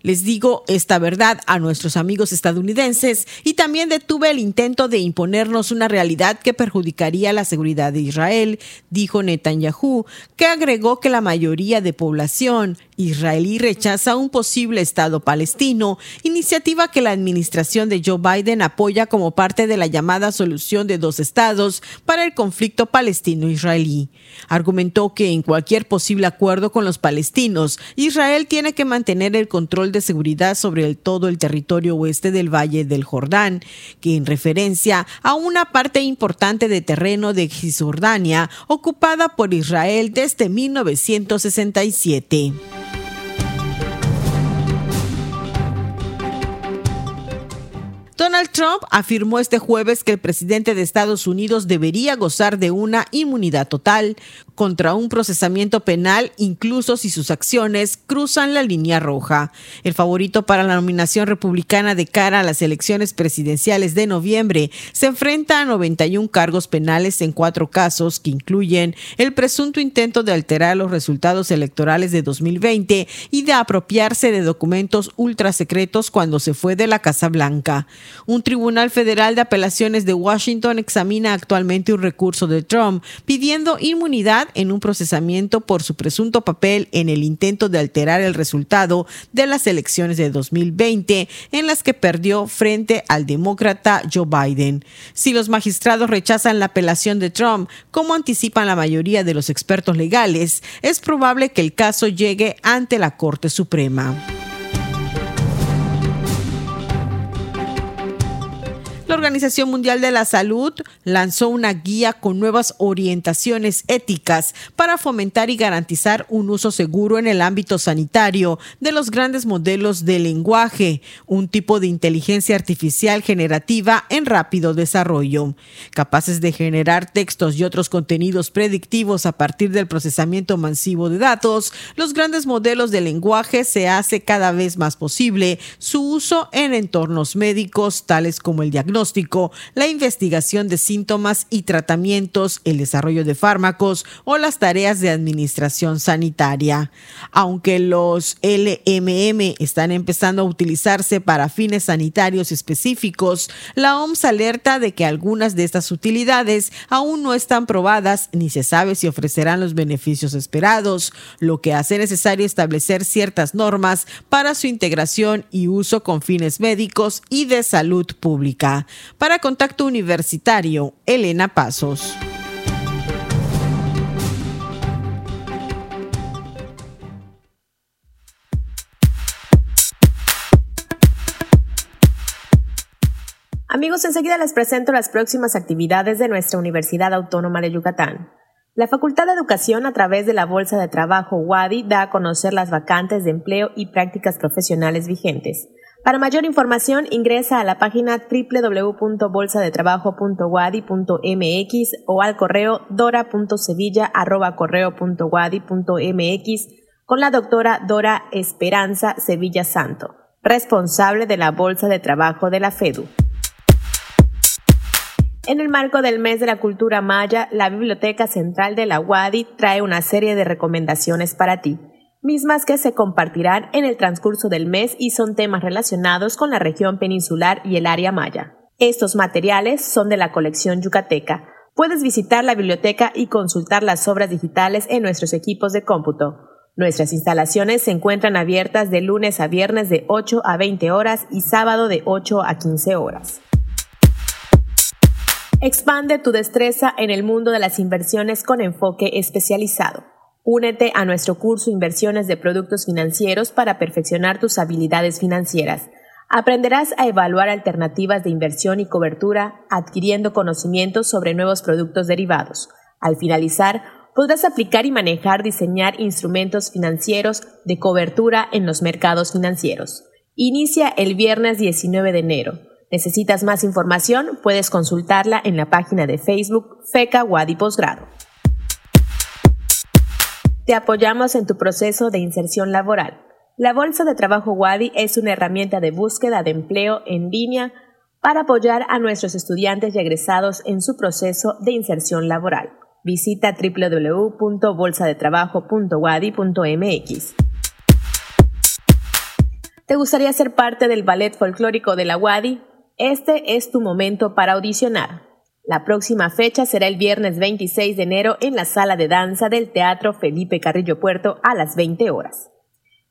Les digo esta verdad a nuestros amigos estadounidenses y también detuve el intento de imponernos una realidad que perjudicaría la seguridad de Israel, dijo Netanyahu, que agregó que la mayoría de población israelí rechaza un posible Estado palestino, iniciativa que la administración de Joe Biden apoya como parte de la llamada solución de dos estados para el conflicto palestino-israelí. Argumentó que en cualquier posible acuerdo con los palestinos, Israel tiene que mantener el control de seguridad sobre el, todo el territorio oeste del Valle del Jordán, que en referencia a una parte importante de terreno de Cisjordania ocupada por Israel desde 1967. Donald Trump afirmó este jueves que el presidente de Estados Unidos debería gozar de una inmunidad total contra un procesamiento penal, incluso si sus acciones cruzan la línea roja. El favorito para la nominación republicana de cara a las elecciones presidenciales de noviembre se enfrenta a 91 cargos penales en cuatro casos que incluyen el presunto intento de alterar los resultados electorales de 2020 y de apropiarse de documentos ultrasecretos cuando se fue de la Casa Blanca. Un tribunal federal de apelaciones de Washington examina actualmente un recurso de Trump pidiendo inmunidad en un procesamiento por su presunto papel en el intento de alterar el resultado de las elecciones de 2020 en las que perdió frente al demócrata Joe Biden. Si los magistrados rechazan la apelación de Trump, como anticipan la mayoría de los expertos legales, es probable que el caso llegue ante la Corte Suprema. La Organización Mundial de la Salud lanzó una guía con nuevas orientaciones éticas para fomentar y garantizar un uso seguro en el ámbito sanitario de los grandes modelos de lenguaje, un tipo de inteligencia artificial generativa en rápido desarrollo, capaces de generar textos y otros contenidos predictivos a partir del procesamiento masivo de datos. Los grandes modelos de lenguaje se hace cada vez más posible su uso en entornos médicos tales como el diagnóstico la investigación de síntomas y tratamientos, el desarrollo de fármacos o las tareas de administración sanitaria. Aunque los LMM están empezando a utilizarse para fines sanitarios específicos, la OMS alerta de que algunas de estas utilidades aún no están probadas ni se sabe si ofrecerán los beneficios esperados, lo que hace necesario establecer ciertas normas para su integración y uso con fines médicos y de salud pública. Para Contacto Universitario, Elena Pasos. Amigos, enseguida les presento las próximas actividades de nuestra Universidad Autónoma de Yucatán. La Facultad de Educación, a través de la Bolsa de Trabajo WADI, da a conocer las vacantes de empleo y prácticas profesionales vigentes. Para mayor información ingresa a la página www.bolsadetrabajo.wadi.mx o al correo dora.sevilla.correo.wadi.mx con la doctora Dora Esperanza Sevilla Santo, responsable de la Bolsa de Trabajo de la FEDU. En el marco del mes de la cultura maya, la Biblioteca Central de la UADI trae una serie de recomendaciones para ti mismas que se compartirán en el transcurso del mes y son temas relacionados con la región peninsular y el área maya. Estos materiales son de la colección yucateca. Puedes visitar la biblioteca y consultar las obras digitales en nuestros equipos de cómputo. Nuestras instalaciones se encuentran abiertas de lunes a viernes de 8 a 20 horas y sábado de 8 a 15 horas. Expande tu destreza en el mundo de las inversiones con enfoque especializado. Únete a nuestro curso Inversiones de Productos Financieros para perfeccionar tus habilidades financieras. Aprenderás a evaluar alternativas de inversión y cobertura, adquiriendo conocimientos sobre nuevos productos derivados. Al finalizar, podrás aplicar y manejar diseñar instrumentos financieros de cobertura en los mercados financieros. Inicia el viernes 19 de enero. ¿Necesitas más información? Puedes consultarla en la página de Facebook FECA Wadi Posgrado. Te apoyamos en tu proceso de inserción laboral. La Bolsa de Trabajo Wadi es una herramienta de búsqueda de empleo en línea para apoyar a nuestros estudiantes y egresados en su proceso de inserción laboral. Visita www.bolsadetrabajo.wadi.mx. ¿Te gustaría ser parte del ballet folclórico de la Wadi? Este es tu momento para audicionar. La próxima fecha será el viernes 26 de enero en la sala de danza del Teatro Felipe Carrillo Puerto a las 20 horas.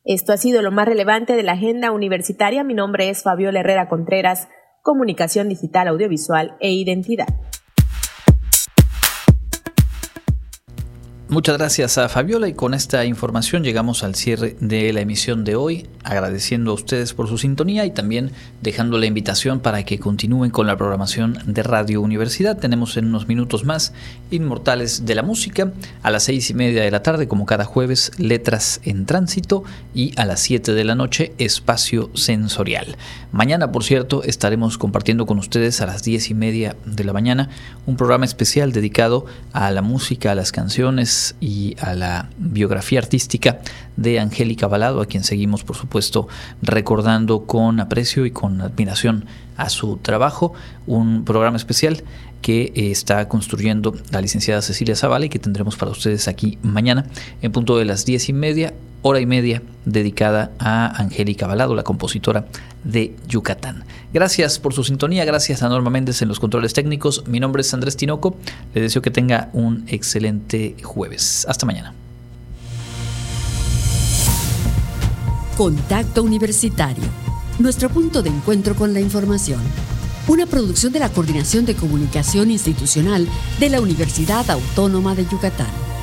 Esto ha sido lo más relevante de la agenda universitaria. Mi nombre es Fabiola Herrera Contreras, Comunicación Digital, Audiovisual e Identidad. Muchas gracias a Fabiola y con esta información llegamos al cierre de la emisión de hoy, agradeciendo a ustedes por su sintonía y también dejando la invitación para que continúen con la programación de Radio Universidad. Tenemos en unos minutos más Inmortales de la Música, a las seis y media de la tarde como cada jueves Letras en Tránsito y a las siete de la noche Espacio Sensorial. Mañana, por cierto, estaremos compartiendo con ustedes a las diez y media de la mañana un programa especial dedicado a la música, a las canciones, y a la biografía artística de Angélica Balado, a quien seguimos por supuesto recordando con aprecio y con admiración a su trabajo, un programa especial que eh, está construyendo la licenciada Cecilia Zavala y que tendremos para ustedes aquí mañana en punto de las diez y media, hora y media dedicada a Angélica Balado, la compositora de Yucatán. Gracias por su sintonía, gracias a Norma Méndez en los controles técnicos. Mi nombre es Andrés Tinoco, le deseo que tenga un excelente jueves. Hasta mañana. Contacto Universitario, nuestro punto de encuentro con la información. Una producción de la Coordinación de Comunicación Institucional de la Universidad Autónoma de Yucatán.